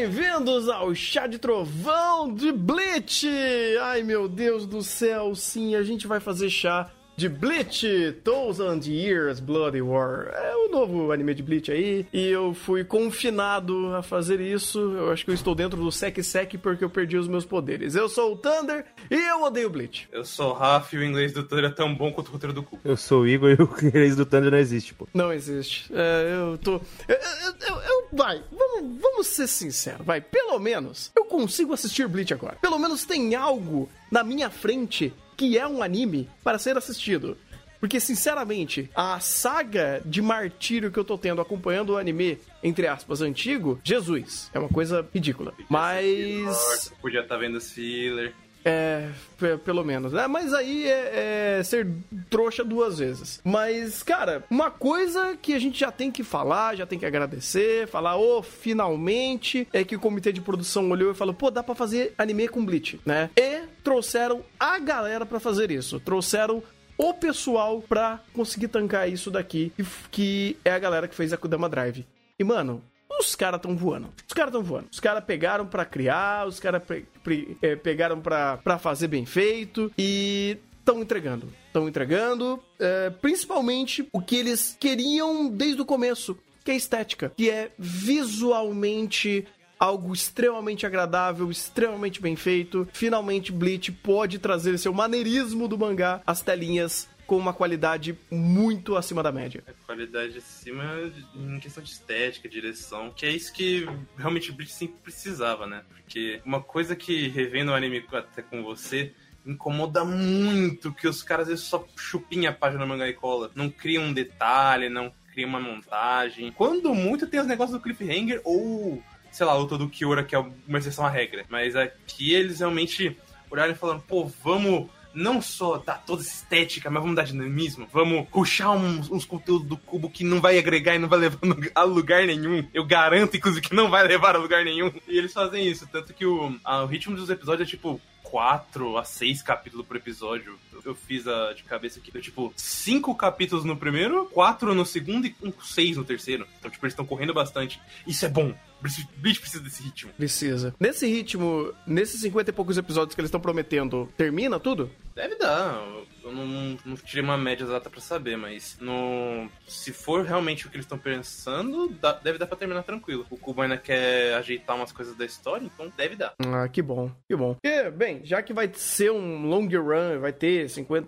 bem-vindos ao Chá de Trovão de Bleach! Ai meu Deus do céu, sim, a gente vai fazer chá de Bleach Thousand Years Bloody War. É o novo anime de Bleach aí. E eu fui confinado a fazer isso. Eu acho que eu estou dentro do Sek Sek porque eu perdi os meus poderes. Eu sou o Thunder e eu odeio Bleach. Eu sou o Raf e o inglês do Thunder é tão bom quanto o roteiro do cu. Eu sou o Igor e o inglês do Thunder não existe, pô. Não existe. É, eu tô. Eu, eu, eu, eu- vai, vamos, vamos ser sinceros, vai. Pelo menos eu consigo assistir Bleach agora. Pelo menos tem algo na minha frente que é um anime para ser assistido. Porque, sinceramente, a saga de martírio que eu tô tendo acompanhando o anime, entre aspas, antigo, Jesus, é uma coisa ridícula. Mas. Podia estar vendo esse filler. É, pe- pelo menos, né? Mas aí é, é ser trouxa duas vezes. Mas, cara, uma coisa que a gente já tem que falar, já tem que agradecer, falar, ô, finalmente, é que o comitê de produção olhou e falou, pô, dá pra fazer anime com Bleach, né? E trouxeram a galera pra fazer isso. Trouxeram o pessoal pra conseguir tancar isso daqui, que é a galera que fez a Kudama Drive. E, mano, os caras tão voando. Os caras tão voando. Os caras pegaram pra criar, os caras pegaram pra pra fazer bem feito e estão entregando. Estão entregando, é, principalmente o que eles queriam desde o começo, que é estética, que é visualmente algo extremamente agradável, extremamente bem feito. Finalmente Bleach pode trazer seu maneirismo do mangá às telinhas com uma qualidade muito acima da média. Qualidade acima em questão de estética, direção. Que é isso que realmente Bleach sempre precisava, né? Porque uma coisa que revendo o anime até com você incomoda muito que os caras vezes só chupinham a página mangá e cola. Não criam um detalhe, não criam uma montagem. Quando muito tem os negócios do cliffhanger ou, sei lá, a luta do Kiora, que é uma exceção à regra. Mas aqui eles realmente olharam e falaram, pô, vamos não só dar toda essa estética, mas vamos dar dinamismo. Vamos ruxar uns, uns conteúdos do cubo que não vai agregar e não vai levar a lugar nenhum. Eu garanto, inclusive, que não vai levar a lugar nenhum. E eles fazem isso. Tanto que o, a- o ritmo dos episódios é tipo 4 a 6 capítulos por episódio. Eu, eu fiz a de cabeça aqui. Deu, tipo, 5 capítulos no primeiro, 4 no segundo e 6 no terceiro. Então, tipo, eles estão correndo bastante. Isso é bom. Bleach Bleach precisa desse ritmo. Precisa. Nesse ritmo, nesses 50 e poucos episódios que eles estão prometendo, termina tudo? Deve dar. Eu não, não tirei uma média exata pra saber, mas no, se for realmente o que eles estão pensando, dá- deve dar pra terminar tranquilo. O Kubo ainda quer ajeitar umas coisas da história, então deve dar. Ah, que bom, que bom. E, bem, já que vai ser um long run, vai ter 51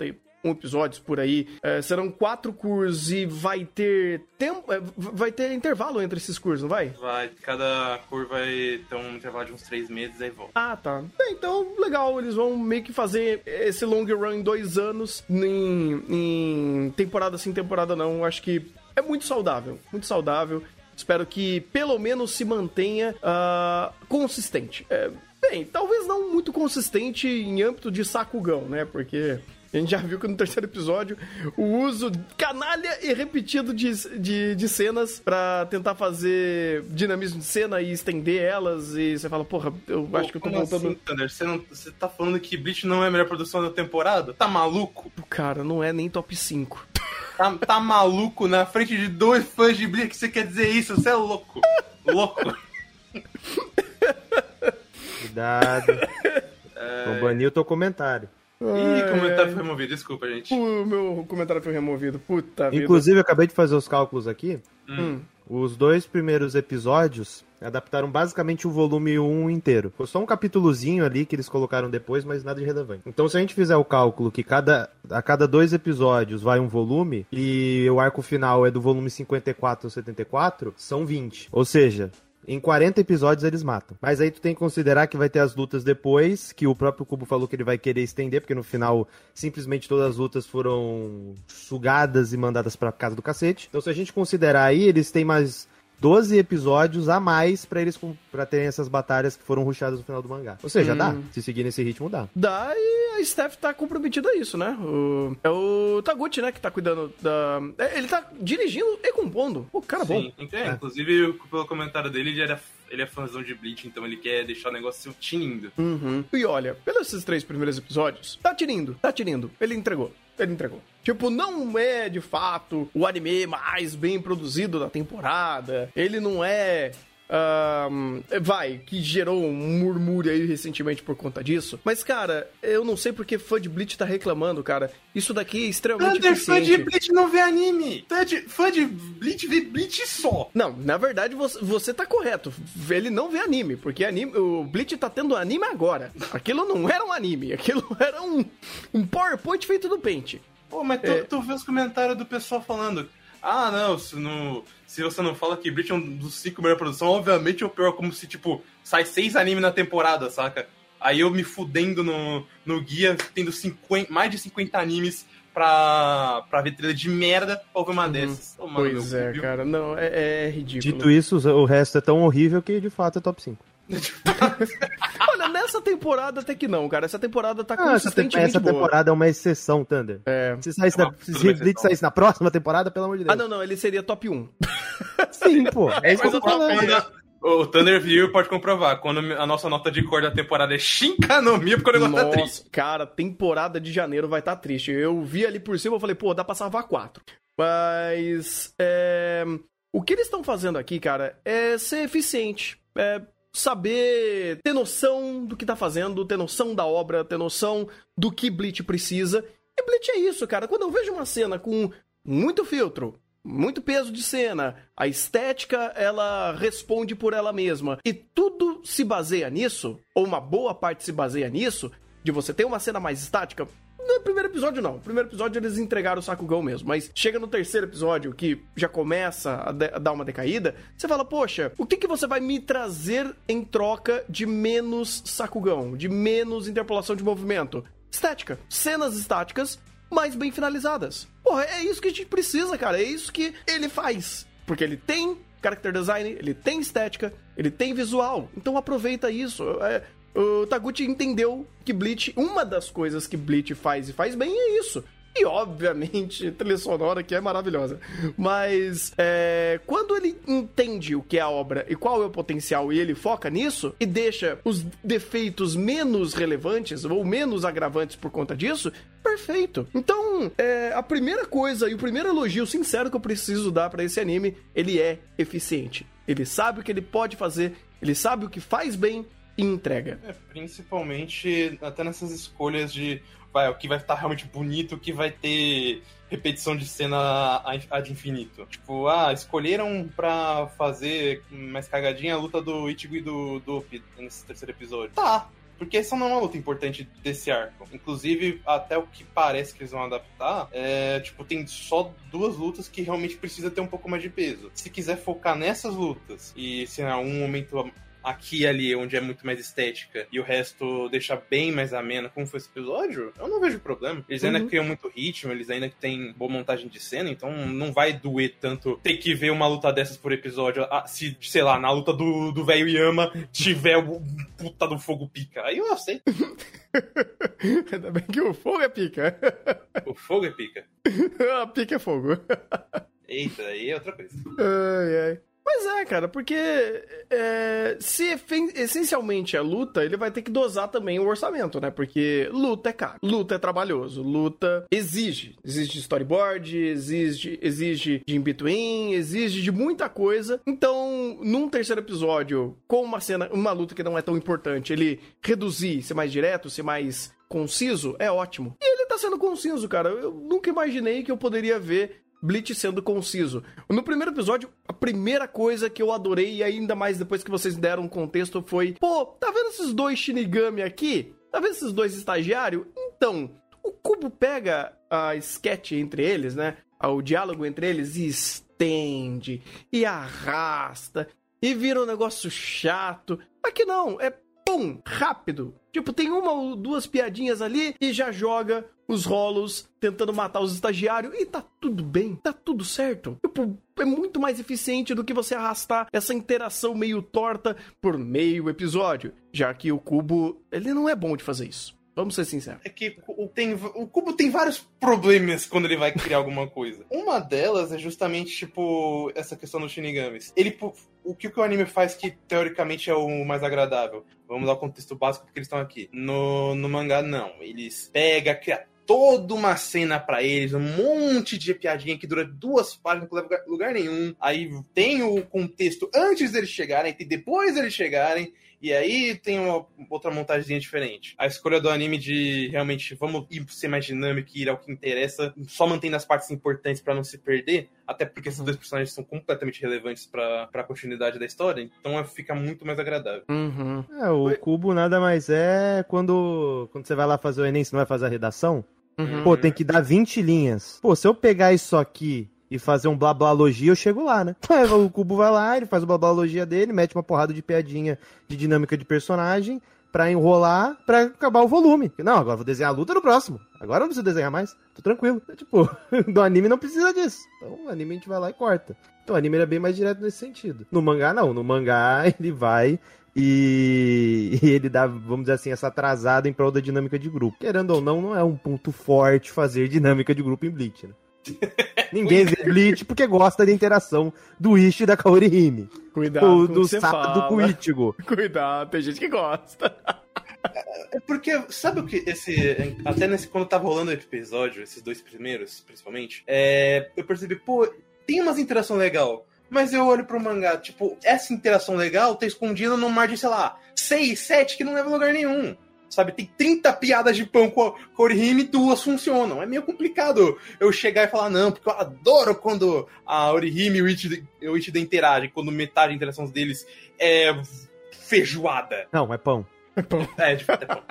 episódios por aí, eh, serão quatro cursos e vai ter tempo, eh, vai ter intervalo entre esses cursos, não vai? Vai, cada cor vai ter um intervalo de uns três meses, aí volta. Ah, tá. Bem, então, legal, eles vão meio que fazer esse long run em dois anos, em, em temporada sim, temporada não. Acho que é muito saudável, muito saudável. Espero que pelo menos se mantenha ah, consistente. É, bem, talvez não muito consistente em âmbito de Sakugão, né? Porque a gente já viu que no terceiro episódio o uso canalha e repetido de, de, de cenas pra tentar fazer dinamismo de cena e estender elas. E você fala, porra, eu acho que eu tô Como voltando. assim, Thunder? Você, não, você tá falando que Bleach não é a melhor produção da temporada? Tá maluco? Cara, não é nem top 5. Tá, tá maluco na frente de dois fãs de Bleach que você quer dizer isso? Você é louco. Louco. Cuidado. Vou banir o teu comentário. Ih, comentário foi removido, desculpa, gente. O meu comentário foi removido. Puta vida. Inclusive, eu acabei de fazer os cálculos aqui. Hum. Os dois primeiros episódios adaptaram basicamente o volume 1 inteiro. Ficou só um capítulozinho ali que eles colocaram depois, mas nada de relevante. Então, se a gente fizer o cálculo que cada, a cada dois episódios vai um volume, e o arco final é do volume 54 ou 74, são 20. Ou seja, em 40 episódios eles matam. Mas aí tu tem que considerar que vai ter as lutas depois, que o próprio Cubo falou que ele vai querer estender, porque no final simplesmente todas as lutas foram sugadas e mandadas pra casa do cacete. Então se a gente considerar aí, eles têm mais 12 episódios a mais pra eles para terem essas batalhas que foram ruxadas no final do mangá. Ou seja, dá. Se seguir nesse ritmo, dá. Dá e a Steph tá comprometida a isso, né? O- é o Taguchi, né, que tá cuidando da. é, Ele tá dirigindo e compondo. O cara bom. Sim, é, inclusive pelo comentário dele, ele, era, ele é fãzão de Bleach, então ele quer deixar o negócio tinindo. Uhum. E olha, pelos esses três primeiros episódios, tá tinindo, tá tinindo. Ele entregou. Ele entregou. Tipo, não é de fato o anime mais bem produzido da temporada. Ele não é ahn, vai, que gerou um murmúrio aí recentemente por conta disso. Mas, cara, eu não sei porque fã de Bleach tá reclamando, cara. Isso daqui é extremamente Thunder, fã de eficiente. Bleach não vê anime. Fã de, fã de Bleach vê Bleach só. Não, na verdade você, você tá correto. Ele não vê anime, porque anime, o Bleach tá tendo anime agora. Aquilo não era um anime, aquilo era um, um PowerPoint feito no Paint. Pô, mas tu, É. tu vê os comentários do pessoal falando. Ah, não, se, não, se você não fala que Bleach é um dos cinco melhores produção, obviamente é o pior, como se, tipo, sai seis animes na temporada, saca? Aí eu me fudendo no, no guia, tendo 50, mais de 50 animes pra, pra ver trilha de merda pra ouvir uma dessas. Ô, mano, pois é, viu? cara. Não, é, é ridículo. Dito isso, o resto é tão horrível que de fato é top 5. Olha, nessa temporada até que não, cara. Essa temporada tá Ah, consistentemente essa boa. temporada é uma exceção, Thunder. É. Se, saísse na, Ah, se exceção. saísse na próxima temporada, pelo amor de Deus. Ah, não, não, ele seria top 1. Sim, pô. É isso que eu tô falando. O Thunder View pode comprovar. Quando a nossa nota de cor da temporada é Shinkanomia, porque o negócio tá triste. Nossa, cara, temporada de janeiro vai estar triste. Eu vi ali por cima, eu falei, pô, dá pra salvar quatro. Mas, é... O que eles estão fazendo aqui, cara, é ser eficiente. É saber ter noção do que tá fazendo, ter noção da obra, ter noção do que Bleach precisa. E Bleach é isso, cara. Quando eu vejo uma cena com muito filtro, muito peso de cena, a estética ela responde por ela mesma e tudo se baseia nisso, ou uma boa parte se baseia nisso, de você ter uma cena mais estática. No primeiro episódio, não. No primeiro episódio eles entregaram o Sakugão mesmo. Mas chega no terceiro episódio, que já começa a, a dar uma decaída, você fala, poxa, o que, que você vai me trazer em troca de menos Sakugão? De menos interpolação de movimento? Estética. Cenas estáticas, mas bem finalizadas. Porra, é isso que a gente precisa, cara. É isso que ele faz. Porque ele tem character design, ele tem estética, ele tem visual. Então aproveita isso. É, o Taguchi entendeu que Bleach, uma das coisas que Bleach faz e faz bem é isso. E, obviamente, trilha sonora que é maravilhosa. Mas, é, quando ele entende o que é a obra e qual é o potencial e ele foca nisso e deixa os defeitos menos relevantes ou menos agravantes por conta disso, perfeito. Então, é, a primeira coisa e o primeiro elogio sincero que eu preciso dar pra esse anime, ele é eficiente. Ele sabe o que ele pode fazer, ele sabe o que faz bem e entrega. É, principalmente até nessas escolhas de vai, o que vai estar realmente bonito, o que vai ter repetição de cena ad infinito. Tipo, ah, escolheram pra fazer mais cagadinha a luta do Ichigo e do Dope nesse terceiro episódio. Tá, porque essa não é uma luta importante desse arco. Inclusive, até o que parece que eles vão adaptar, é, tipo, tem só duas lutas que realmente precisa ter um pouco mais de peso. Se quiser focar nessas lutas e se em algum momento aqui e ali, onde é muito mais estética, e o resto deixar bem mais ameno, como foi esse episódio, eu não vejo problema. Eles ainda Uhum. criam muito ritmo, eles ainda têm boa montagem de cena, então não vai doer tanto ter que ver uma luta dessas por episódio. Ah, Se, sei lá, na luta do do velho Yama tiver o puta do fogo pica. Aí eu aceito. Ainda bem que o fogo é pica. O fogo é pica. a pica é fogo. Eita, aí é outra coisa. Ai, ai. Mas é, cara, porque é, se essencialmente é luta, ele vai ter que dosar também o orçamento, né? Porque luta é caro, luta é trabalhoso, luta exige. Exige storyboard, exige, exige de in-between, exige de muita coisa. Então, num terceiro episódio, com uma cena, uma luta que não é tão importante, ele reduzir, ser mais direto, ser mais conciso, é ótimo. E ele tá sendo conciso, cara. Eu nunca imaginei que eu poderia ver Bleach sendo conciso. No primeiro episódio, a primeira coisa que eu adorei, e ainda mais depois que vocês deram um contexto, foi: pô, tá vendo esses dois Shinigami aqui? Tá vendo esses dois estagiários? Então, o Cubo pega a sketch entre eles, né? O diálogo entre eles e estende, e arrasta, e vira um negócio chato. Aqui não, é pum, rápido. Tipo, tem uma ou duas piadinhas ali e já joga os rolos tentando matar os estagiários e tá tudo bem, tá tudo certo. Tipo, é muito mais eficiente do que você arrastar essa interação meio torta por meio episódio, já que o Cubo, ele não é bom de fazer isso. Vamos ser sinceros. É que o, tem, o Cubo tem vários problemas quando ele vai criar alguma coisa. Uma delas é justamente, tipo, essa questão dos Shinigamis. Ele, o que o anime faz que, teoricamente, é o mais agradável? Vamos dar o contexto básico porque eles estão aqui. No, no mangá, não. Eles pegam, cria toda uma cena para eles, um monte de piadinha que dura duas páginas, não leva lugar nenhum. Aí tem o contexto antes deles chegarem, tem depois deles chegarem. E aí tem uma outra montagem diferente. A escolha do anime de realmente vamos ir ser mais dinâmico e ir ao que interessa, só mantendo as partes importantes para não se perder, até porque esses dois personagens são completamente relevantes para a continuidade da história, então fica muito mais agradável. Uhum. É, o cubo nada mais é quando, quando você vai lá fazer o Enem, você não vai fazer a redação? Uhum. Pô, tem que dar 20 linhas. Pô, se eu pegar isso aqui e fazer um blablalogia, eu chego lá, né? o Cubo vai lá, ele faz o blablalogia dele, mete uma porrada de piadinha de dinâmica de personagem pra enrolar, pra acabar o volume. Não, agora vou desenhar a luta no próximo. Agora não preciso desenhar mais. Tô tranquilo. É, tipo, do anime não precisa disso. Então, o anime a gente vai lá e corta. Então, o anime é bem mais direto nesse sentido. No mangá, não. No mangá, ele vai e, e, ele dá, vamos dizer assim, essa atrasada em prol da dinâmica de grupo. Querendo ou não, não é um ponto forte fazer dinâmica de grupo em Bleach, né? Ninguém vê Bleach porque gosta da interação do Ishi e da Kaori Hime. Cuidado o, do Sado com o Ichigo. Cuidado, tem gente que gosta. É porque, sabe o que esse. Até nesse, quando tava rolando o episódio, esses dois primeiros, principalmente, é, eu percebi, pô, tem umas interação legal. Mas eu olho pro mangá, tipo, essa interação legal tá escondida num mar de, sei lá, 6, 7 que não leva a lugar nenhum sabe? Tem 30 piadas de pão com, Orihime e duas funcionam. É meio complicado eu chegar e falar, não, porque eu adoro quando a Orihime e o Ichida, o Ichida interagem, quando metade da interação deles é feijoada. Não, é pão. É pão. É, de fato é pão.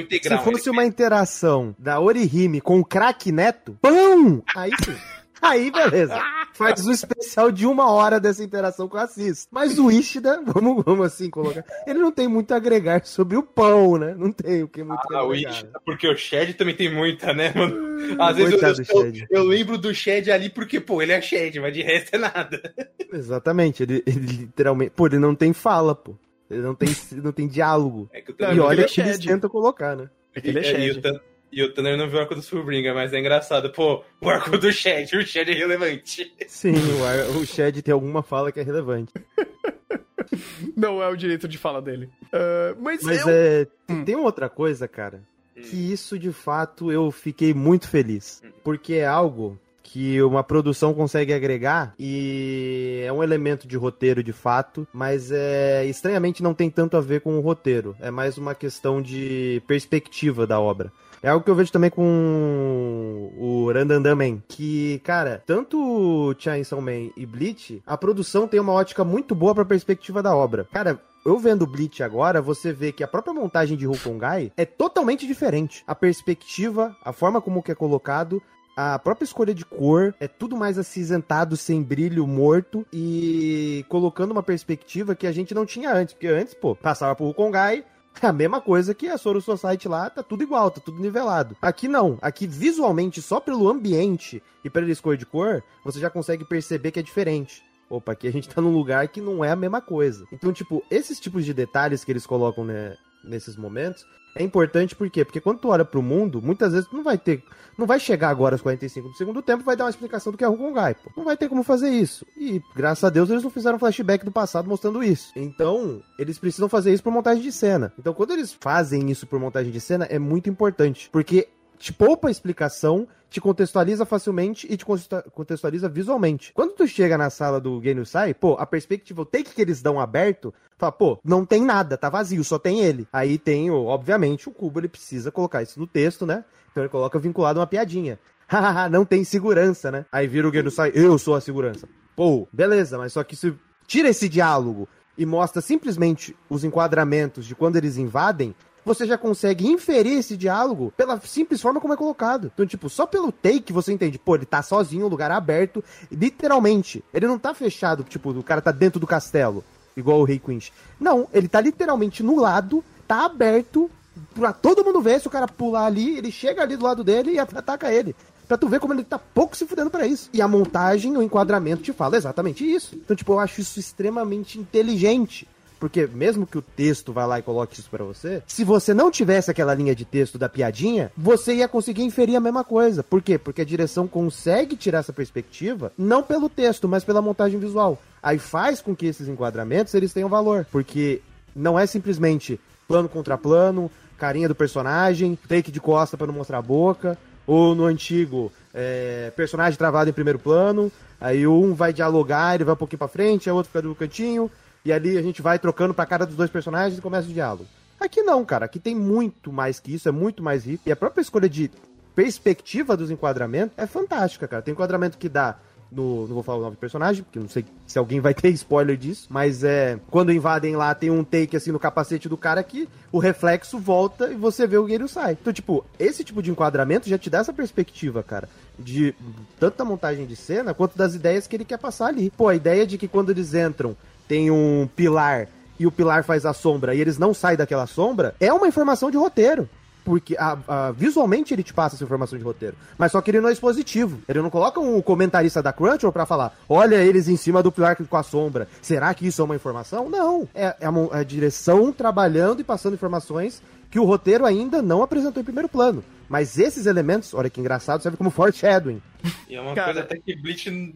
Integral, Se fosse uma interação da Orihime com o craque Neto, pão! Aí sim. Aí, beleza. Faz um especial de uma hora dessa interação com o Assis. Mas o Ishida, vamos, vamos assim colocar, ele não tem muito a agregar sobre o pão, né? Não tem o que muito ah, o Ishida, porque o Shed também tem muita, né, mano? Às vezes eu, eu, eu, lembro do Shed ali porque, pô, ele é Shed, mas de resto é nada. Exatamente, ele, ele literalmente. Pô, ele não tem fala, pô. Ele não tem, não tem diálogo. É que e olha que eles tentam colocar, né? É que ele é Shed. E o Tanner não viu o arco do Fullbringer, mas é engraçado. Pô, o arco do Shed, o Shed é relevante. Sim, o, ar, o Shed tem alguma fala que é relevante. não é o direito de fala dele. Uh, mas mas eu... é, hum. tem outra coisa, cara, hum. que isso de fato eu fiquei muito feliz. Hum. Porque é algo que uma produção consegue agregar e é um elemento de roteiro de fato, mas é estranhamente não tem tanto a ver com o roteiro, é mais uma questão de perspectiva da obra. É algo que eu vejo também com o Randandan Man, que, cara, tanto Chainsaw Man e Bleach, a produção tem uma ótica muito boa pra perspectiva da obra. Cara, eu vendo Bleach agora, você vê que a própria montagem de Hukongai é totalmente diferente. A perspectiva, a forma como que é colocado, a própria escolha de cor é tudo mais acinzentado, sem brilho, morto e colocando uma perspectiva que a gente não tinha antes. Porque antes, pô, passava por Hukongai, é a mesma coisa que a Soru Society lá, tá tudo igual, tá tudo nivelado. Aqui não, aqui visualmente, só pelo ambiente e pela escolha de cor, você já consegue perceber que é diferente. Opa, aqui a gente tá num lugar que não é a mesma coisa. Então, tipo, esses tipos de detalhes que eles colocam né, nesses momentos é importante por quê? Porque quando tu olha pro mundo, muitas vezes tu não vai ter. Não vai chegar agora aos 45 do segundo tempo vai dar uma explicação do que é Hongongai, pô. Não vai ter como fazer isso. E, graças a Deus, eles não fizeram flashback do passado mostrando isso. Então, eles precisam fazer isso por montagem de cena. Então, quando eles fazem isso por montagem de cena, é muito importante. Porque te poupa a explicação, te contextualiza facilmente e te contextualiza visualmente. Quando tu chega na sala do Genu Sai, pô, a perspectiva, o take que eles dão aberto, fala, pô, não tem nada, tá vazio, só tem ele. Aí tem, obviamente, o cubo, ele precisa colocar isso no texto, né? Então ele coloca vinculado uma piadinha. Hahaha, não tem segurança, né? Aí vira o Genu Sai, eu sou a segurança. Pô, beleza, mas só que se tira esse diálogo e mostra simplesmente os enquadramentos de quando eles invadem, você já consegue inferir esse diálogo pela simples forma como é colocado. Então, tipo, só pelo take você entende, pô, ele tá sozinho, um lugar aberto, literalmente. Ele não tá fechado, tipo, o cara tá dentro do castelo, igual o Rei Quinch. Não, ele tá literalmente no lado, tá aberto, pra todo mundo ver, se o cara pular ali, ele chega ali do lado dele e ataca ele. Pra tu ver como ele tá pouco se fudendo pra isso. E a montagem, o enquadramento te fala exatamente isso. Então, tipo, eu acho isso extremamente inteligente. Porque mesmo que o texto vá lá e coloque isso para você, se você não tivesse aquela linha de texto da piadinha, você ia conseguir inferir a mesma coisa. Por quê? Porque a direção consegue tirar essa perspectiva não pelo texto, mas pela montagem visual. Aí faz com que esses enquadramentos eles tenham valor, porque não é simplesmente plano contra plano, carinha do personagem, take de costa para não mostrar a boca. Ou no antigo, é, personagem travado em primeiro plano, aí um vai dialogar, ele vai um pouquinho pra frente, o outro fica no cantinho, e ali a gente vai trocando pra cara dos dois personagens e começa o diálogo. Aqui não, cara, aqui tem muito mais que isso, é muito mais rico, e a própria escolha de perspectiva dos enquadramentos é fantástica, cara. Tem enquadramento que dá no, não vou falar o nome do personagem, porque não sei se alguém vai ter spoiler disso, mas é quando invadem lá tem um take assim no capacete do cara que o reflexo volta e você vê o guerreiro sai. Então, tipo, esse tipo de enquadramento já te dá essa perspectiva, cara, de tanto montagem de cena quanto das ideias que ele quer passar ali. Pô, a ideia de que quando eles entram tem um pilar e o pilar faz a sombra e eles não saem daquela sombra, é uma informação de roteiro porque a, a, visualmente ele te passa essa informação de roteiro. Mas só que ele não é expositivo. Ele não coloca um comentarista da Crunchyroll pra falar: olha eles em cima do pilar com a sombra. Será que isso é uma informação? Não. É, é a, é a direção trabalhando e passando informações que o roteiro ainda não apresentou em primeiro plano. Mas esses elementos, olha que engraçado, serve como foreshadowing. E é uma Cara, coisa até que Bleach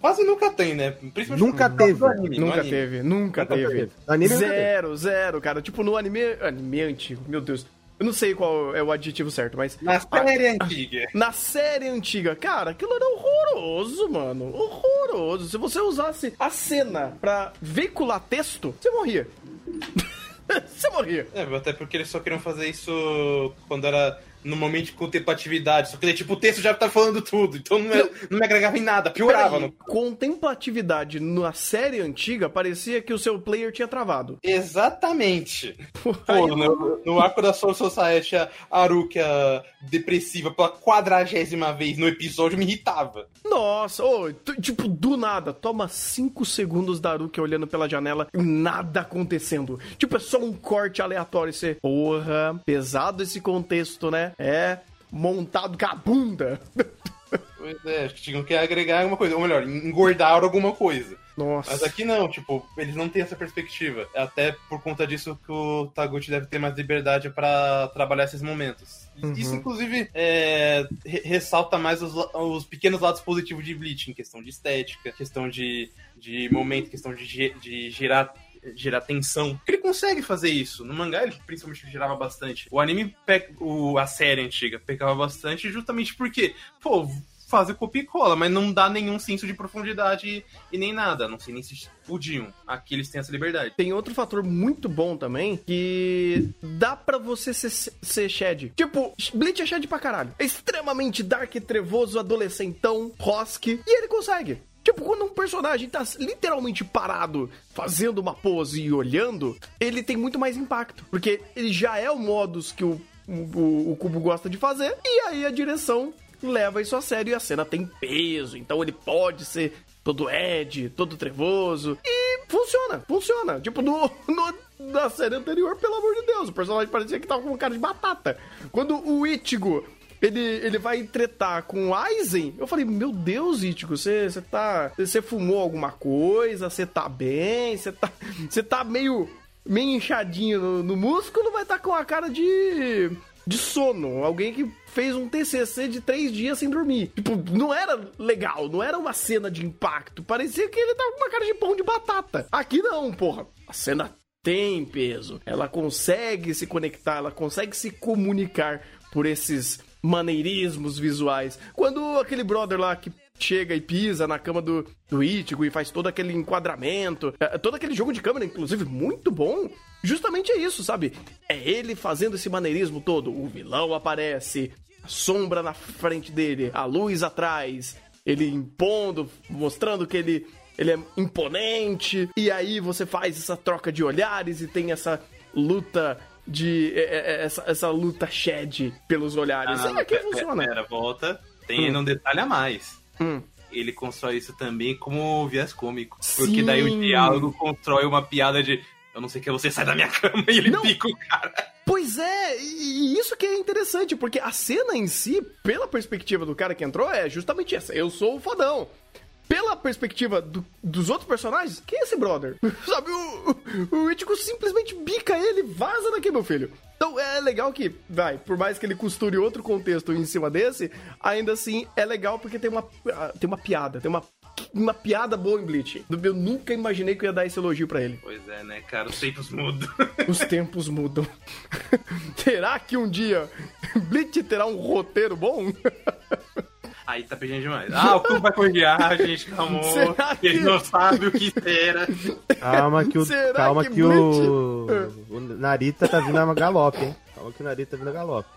quase nunca tem, né? Principalmente nunca teve. Anime, nunca teve, nunca, nunca teve. teve. Anime zero, zero, cara. Tipo, no anime, anime antigo, meu Deus. Eu não sei qual é o adjetivo certo, mas. Na série a, antiga. Na série antiga. Cara, aquilo era horroroso, mano. Horroroso. Se você usasse a cena pra veicular texto, você morria. você morria. É, até porque eles só queriam fazer isso quando era no momento de contemplatividade. Só que tipo, o texto já tá falando tudo, então não, me, não me agregava em nada, piorava. Aí, no... Contemplatividade na série antiga parecia que o seu player tinha travado. Exatamente. Pô, no, no, arco da Soul Society, a Aruka depressiva pela quadragésima vez no episódio me irritava. Nossa, oh, tipo, do nada, toma cinco segundos da Aruka olhando pela janela e nada acontecendo. Tipo, é só um corte aleatório. Você, porra, pesado esse contexto, né? É montado com a bunda. Pois é, acho que tinham que agregar alguma coisa, ou melhor, engordar alguma coisa. Nossa. Mas aqui não, tipo, eles não têm essa perspectiva. É até por conta disso que o Taguchi deve ter mais liberdade para trabalhar esses momentos. Uhum. Isso, inclusive, é, ressalta mais os, os, pequenos lados positivos de Bleach, em questão de estética, questão de, de momento, questão de, de gerar gerar tensão. Ele consegue fazer isso. No mangá, ele principalmente gerava bastante. O anime, o, a série antiga, pecava bastante justamente porque, pô, fazer copia e cola, mas não dá nenhum senso de profundidade e nem nada. Não sei nem se podiam. Aqui eles têm essa liberdade. Tem outro fator muito bom também que dá para você ser, ser Shed. Tipo, Bleach é Shed pra caralho. É extremamente dark, trevoso, adolescentão, rosque, e ele consegue. Tipo, quando um personagem tá literalmente parado, fazendo uma pose e olhando, ele tem muito mais impacto. Porque ele já é o modus que o, o, o Cubo gosta de fazer, e aí a direção leva isso a sério e a cena tem peso, então ele pode ser todo Ed, todo trevoso. E funciona, funciona. Tipo, no, no, na série anterior, pelo amor de Deus, o personagem parecia que tava com cara de batata. Quando o Ichigo ele, ele vai tretar com o Aizen. Eu falei, meu Deus, Ichigo, você tá. Você fumou alguma coisa? Você tá bem? Você tá. Você tá meio. meio inchadinho no, no músculo, vai estar tá com a cara de. de sono. Alguém que fez um TCC de três dias sem dormir. Tipo, não era legal, não era uma cena de impacto. Parecia que ele tava com uma cara de pão de batata. Aqui não, porra. A cena tem peso. Ela consegue se conectar, ela consegue se comunicar por esses maneirismos visuais. Quando aquele brother lá que chega e pisa na cama do, do Ichigo e faz todo aquele enquadramento, é, todo aquele jogo de câmera, inclusive, muito bom. Justamente é isso, sabe? É ele fazendo esse maneirismo todo. O vilão aparece, a sombra na frente dele, a luz atrás, ele impondo, mostrando que ele, ele é imponente. E aí você faz essa troca de olhares e tem essa luta de é, é, é, essa, essa luta shed pelos olhares. Ah, é que funciona. Pera, volta. Tem hum. um detalhe a mais. Hum. Ele constrói isso também como viés cômico. Sim. Porque daí o diálogo constrói uma piada de eu não sei o que, você sai da minha cama e ele não. pica o cara. Pois é, e isso que é interessante, porque a cena em si, pela perspectiva do cara que entrou, é justamente essa. Eu sou o fodão pela perspectiva do, dos outros personagens, quem é esse brother? Sabe, o, o, Ichigo simplesmente bica ele, vaza daqui, meu filho. Então é legal que, vai, por mais que ele costure outro contexto em cima desse, ainda assim é legal porque tem uma, ah, tem uma piada, tem uma uma piada boa em Bleach. Eu nunca imaginei que eu ia dar esse elogio para ele. Pois é, né, cara? Os tempos mudam. Os tempos mudam. Será que um dia Bleach terá um roteiro bom? Aí tá pedindo demais. Ah, o Cubo vai corrigir. Ah, gente, calma. Que... Ele não sabe o que era. Calma que o, calma que, que o, o Narita tá vindo a galope, hein? Calma que o Narita tá vindo a galope.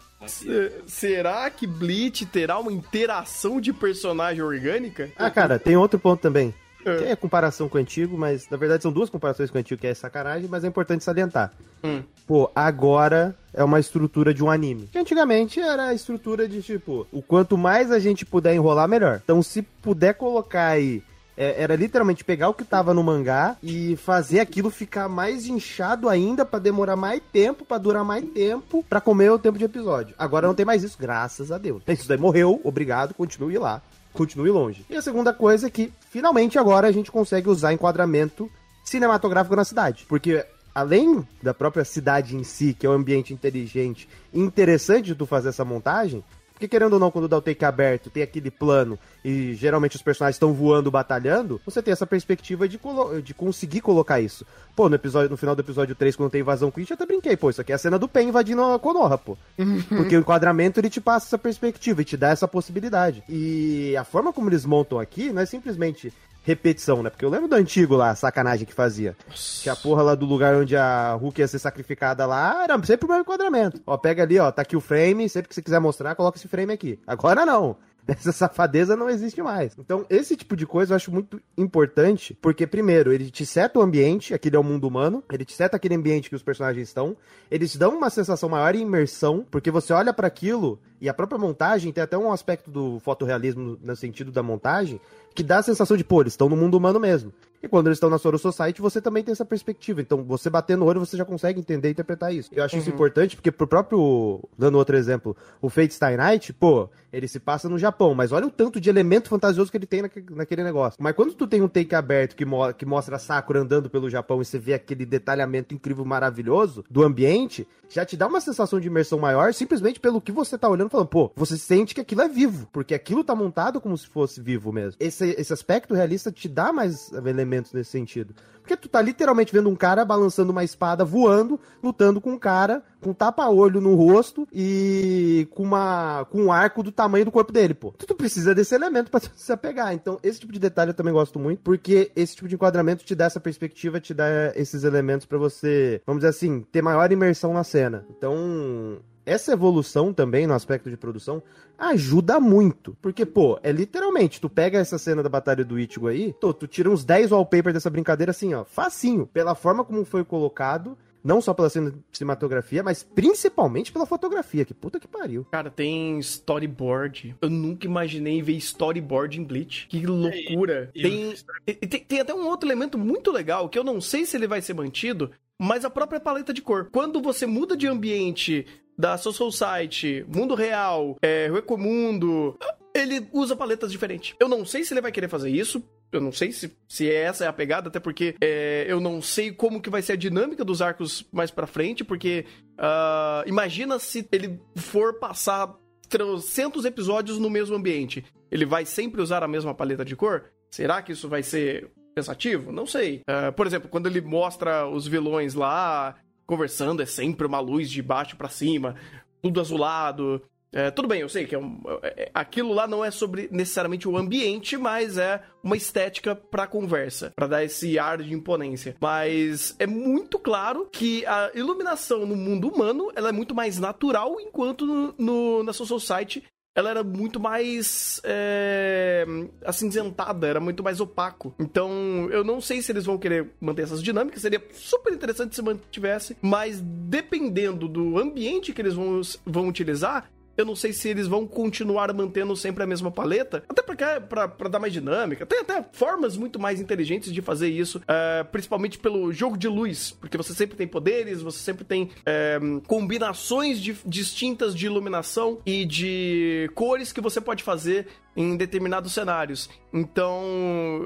será que Bleach terá uma interação de personagem orgânica? Ah, cara, tem outro ponto também. É. Que é comparação com o antigo, mas na verdade são duas comparações com o antigo, que é sacanagem, mas é importante salientar. Hum. Pô, agora é uma estrutura de um anime. Que antigamente era a estrutura de tipo, o quanto mais a gente puder enrolar, melhor. Então, se puder colocar aí é, era literalmente pegar o que tava no mangá e fazer aquilo ficar mais inchado ainda para demorar mais tempo, para durar mais tempo, para comer o tempo de episódio. Agora não tem mais isso, graças a Deus. Isso daí morreu, obrigado, continue lá continue longe. E a segunda coisa é que, finalmente, agora a gente consegue usar enquadramento cinematográfico na cidade. Porque além da própria cidade em si, que é um ambiente inteligente e interessante de tu fazer essa montagem, porque querendo ou não, quando dá o take aberto, tem aquele plano e geralmente os personagens estão voando, batalhando, você tem essa perspectiva de, de conseguir colocar isso. Pô, no episódio, no final do episódio 3, quando tem invasão Queen, eu até brinquei, pô, isso aqui é a cena do Pen invadindo a Konoha, pô. Porque o enquadramento ele te passa essa perspectiva e te dá essa possibilidade. E a forma como eles montam aqui não é simplesmente repetição, né? Porque eu lembro do antigo lá, sacanagem que fazia. Nossa. Que a porra lá do lugar onde a Hulk ia ser sacrificada lá, era sempre o mesmo enquadramento. Ó, pega ali, ó, tá aqui o frame, sempre que você quiser mostrar, coloca esse frame aqui. Agora não. Essa safadeza não existe mais. Então, esse tipo de coisa eu acho muito importante, porque, primeiro, ele te seta o ambiente, aquele é o mundo humano, ele te seta aquele ambiente que os personagens estão, eles dão uma sensação maior de imersão, porque você olha para aquilo e a própria montagem tem até um aspecto do fotorrealismo no sentido da montagem, que dá a sensação de, pô, eles estão no mundo humano mesmo. E quando eles estão na Soro Society, você também tem essa perspectiva. Então, você bater no olho, você já consegue entender e interpretar isso. Eu acho uhum. isso importante, porque pro próprio, dando outro exemplo, o Fate Stay Night, pô, ele se passa no Japão, mas olha o tanto de elemento fantasioso que ele tem naquele negócio. Mas quando tu tem um take aberto que, mo que mostra a Sakura andando pelo Japão e você vê aquele detalhamento incrível, maravilhoso do ambiente, já te dá uma sensação de imersão maior, simplesmente pelo que você tá olhando, falando, pô, você sente que aquilo é vivo, porque aquilo tá montado como se fosse vivo mesmo. Esse, esse aspecto realista te dá mais elementos elementos nesse sentido. Porque tu tá literalmente vendo um cara balançando uma espada, voando, lutando com um cara, com tapa-olho no rosto e com, uma, com um arco do tamanho do corpo dele, pô. Tu, tu precisa desse elemento pra se apegar. Então, esse tipo de detalhe eu também gosto muito, porque esse tipo de enquadramento te dá essa perspectiva, te dá esses elementos para você, vamos dizer assim, ter maior imersão na cena. Então, essa evolução também no aspecto de produção ajuda muito. Porque, pô, é literalmente, tu pega essa cena da Batalha do Ichigo aí, tu, tu tira uns 10 wallpapers dessa brincadeira assim, ó, facinho. Pela forma como foi colocado, não só pela cinematografia, mas principalmente pela fotografia. Que puta que pariu. Cara, tem storyboard. Eu nunca imaginei ver storyboard em Bleach. Que loucura. Tem, tem, tem, até um outro elemento muito legal que eu não sei se ele vai ser mantido, mas a própria paleta de cor. Quando você muda de ambiente da Social Site, Mundo Real, é, Recomundo, ele usa paletas diferentes. Eu não sei se ele vai querer fazer isso. Eu não sei se, se essa é a pegada, até porque é, eu não sei como que vai ser a dinâmica dos arcos mais pra frente, porque uh, imagina se ele for passar 300 episódios no mesmo ambiente. Ele vai sempre usar a mesma paleta de cor? Será que isso vai ser pensativo? Não sei. Uh, por exemplo, quando ele mostra os vilões lá, conversando, é sempre uma luz de baixo para cima, tudo azulado. É, tudo bem, eu sei que é um, é, é, aquilo lá não é sobre necessariamente o ambiente, mas é uma estética pra conversa, para dar esse ar de imponência. Mas é muito claro que a iluminação no mundo humano ela é muito mais natural, enquanto no, no na Social Site ela era muito mais é, acinzentada, era muito mais opaco. Então, eu não sei se eles vão querer manter essas dinâmicas, seria super interessante se mantivesse, mas dependendo do ambiente que eles vão, vão utilizar, eu não sei se eles vão continuar mantendo sempre a mesma paleta, até porque pra dar mais dinâmica. Tem até formas muito mais inteligentes de fazer isso, é, principalmente pelo jogo de luz, porque você sempre tem poderes, você sempre tem é, combinações de, distintas de iluminação e de cores que você pode fazer em determinados cenários. Então,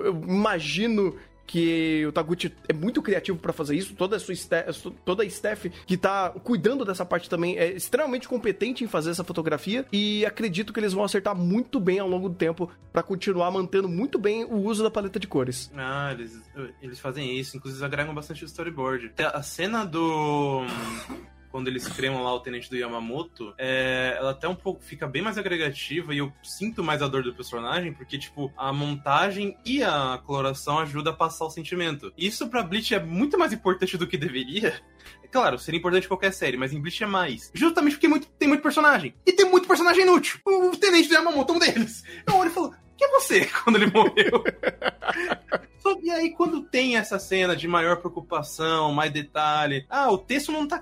eu imagino que o Taguchi é muito criativo para fazer isso, toda a sua staff, toda a staff que tá cuidando dessa parte também é extremamente competente em fazer essa fotografia e acredito que eles vão acertar muito bem ao longo do tempo para continuar mantendo muito bem o uso da paleta de cores. Ah, eles, eles fazem isso, inclusive agregam bastante o storyboard. A cena do quando eles criam lá o tenente do Yamamoto, é, ela até um pouco fica bem mais agregativa e eu sinto mais a dor do personagem, porque, tipo, a montagem e a coloração ajudam a passar o sentimento. Isso pra Bleach é muito mais importante do que deveria. É claro, seria importante qualquer série, mas em Bleach é mais. Justamente porque muito, tem muito personagem. E tem muito personagem inútil. O, o tenente do Yamamoto é um deles. Eu olho e falo, que é você quando ele morreu? e aí, quando tem essa cena de maior preocupação, mais detalhe, ah, o texto não tá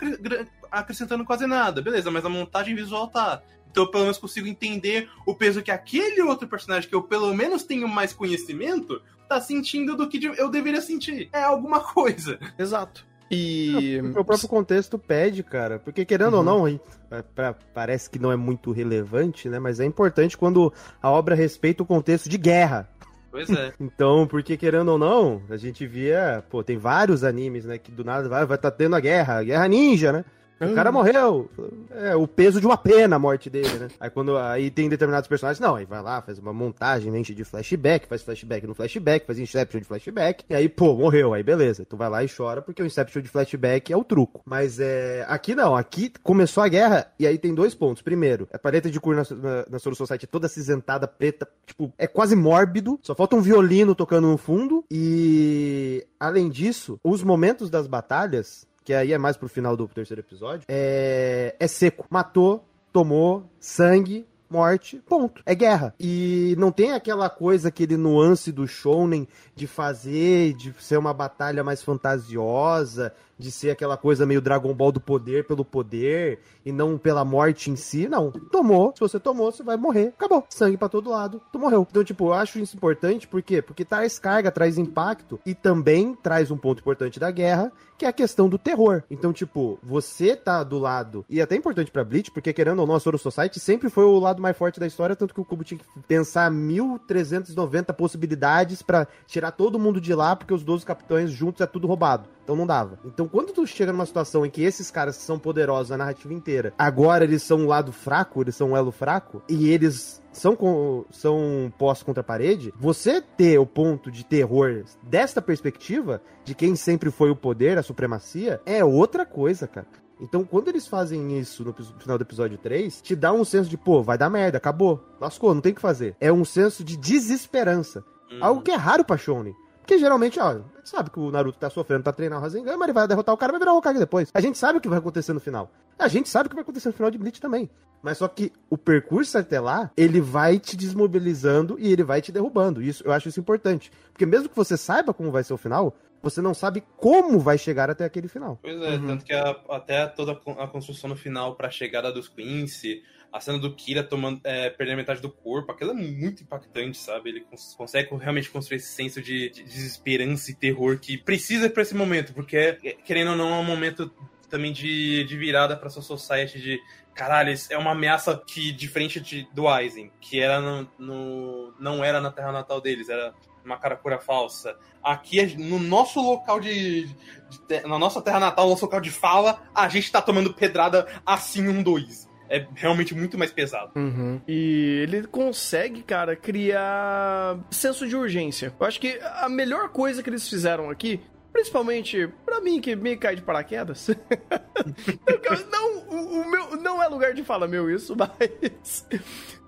acrescentando quase nada, beleza, mas a montagem visual tá. Então eu pelo menos consigo entender o peso que aquele outro personagem que eu pelo menos tenho mais conhecimento tá sentindo do que eu deveria sentir. É alguma coisa. Exato. E. o próprio contexto pede, cara. Porque querendo uhum. ou não, é, pra, parece que não é muito relevante, né? Mas é importante quando a obra respeita o contexto de guerra. Pois é. então, porque querendo ou não, a gente via, pô, tem vários animes, né, que do nada vai vai tá tendo a guerra, a guerra ninja, né? O cara morreu. É o peso de uma pena a morte dele, né? Aí quando aí tem determinados personagens, não, aí vai lá, faz uma montagem, enche de flashback, faz flashback no flashback, faz Inception de flashback, e aí, pô, morreu, aí beleza. Tu vai lá e chora porque o Inception de flashback é o truco. Mas é. Aqui não, aqui começou a guerra e aí tem dois pontos. Primeiro, a paleta de cor na, na, na Soul Society é toda acinzentada, preta, tipo, é quase mórbido, só falta um violino tocando no fundo e. Além disso, os momentos das batalhas que aí é mais pro final do terceiro episódio, é, é seco. Matou, tomou, sangue, morte, ponto. É guerra. E não tem aquela coisa, aquele nuance do shounen de fazer, de ser uma batalha mais fantasiosa, de ser aquela coisa meio Dragon Ball do poder pelo poder e não pela morte em si, não. Tomou, se você tomou, você vai morrer. Acabou. Sangue para todo lado, tu morreu. Então, tipo, eu acho isso importante, por quê? Porque traz carga, traz impacto e também traz um ponto importante da guerra, que é a questão do terror. Então, tipo, você tá do lado, e é até importante pra Bleach, porque querendo ou não, a Soro Society sempre foi o lado mais forte da história, tanto que o Kubo tinha que pensar 1390 possibilidades para tirar todo mundo de lá, porque os 12 capitães juntos é tudo roubado. Então não dava. Então quando tu chega numa situação em que esses caras que são poderosos a narrativa inteira, agora eles são um lado fraco, eles são um elo fraco, e eles são, com, são postos contra a parede, você ter o ponto de terror desta perspectiva, de quem sempre foi o poder, a supremacia, é outra coisa, cara. Então, quando eles fazem isso no final do episódio 3, te dá um senso de, pô, vai dar merda, acabou, lascou, não tem o que fazer. É um senso de desesperança. Uhum. Algo que é raro pra Shonen. Porque geralmente, ó, a gente sabe que o Naruto tá sofrendo pra treinar o Rasengan, mas ele vai derrotar o cara e vai virar o Hokage depois. A gente sabe o que vai acontecer no final. A gente sabe o que vai acontecer no final de Bleach também. Mas só que o percurso até lá, ele vai te desmobilizando e ele vai te derrubando. Isso, eu acho isso importante. Porque mesmo que você saiba como vai ser o final, você não sabe como vai chegar até aquele final. Pois é, uhum. tanto que a, até toda a construção no final pra chegada dos Quincy, a cena do Kira tomando, é, perdendo metade do corpo, aquilo é muito impactante, sabe? Ele cons consegue realmente construir esse senso de, de, desesperança e terror que precisa para esse momento, porque, é, querendo ou não, é um momento também de, de virada pra sua society de caralho, é uma ameaça que, diferente de, do Aizen, que era no, no, não era na terra natal deles, era uma caracura falsa. Aqui, no nosso local de, de, Na nossa terra natal, nosso local de fala, a gente tá tomando pedrada assim um dois é realmente muito mais pesado. Uhum. E ele consegue, cara, criar senso de urgência. Eu acho que a melhor coisa que eles fizeram aqui principalmente para mim que me cai de paraquedas. não, o, o, meu não é lugar de fala meu isso, mas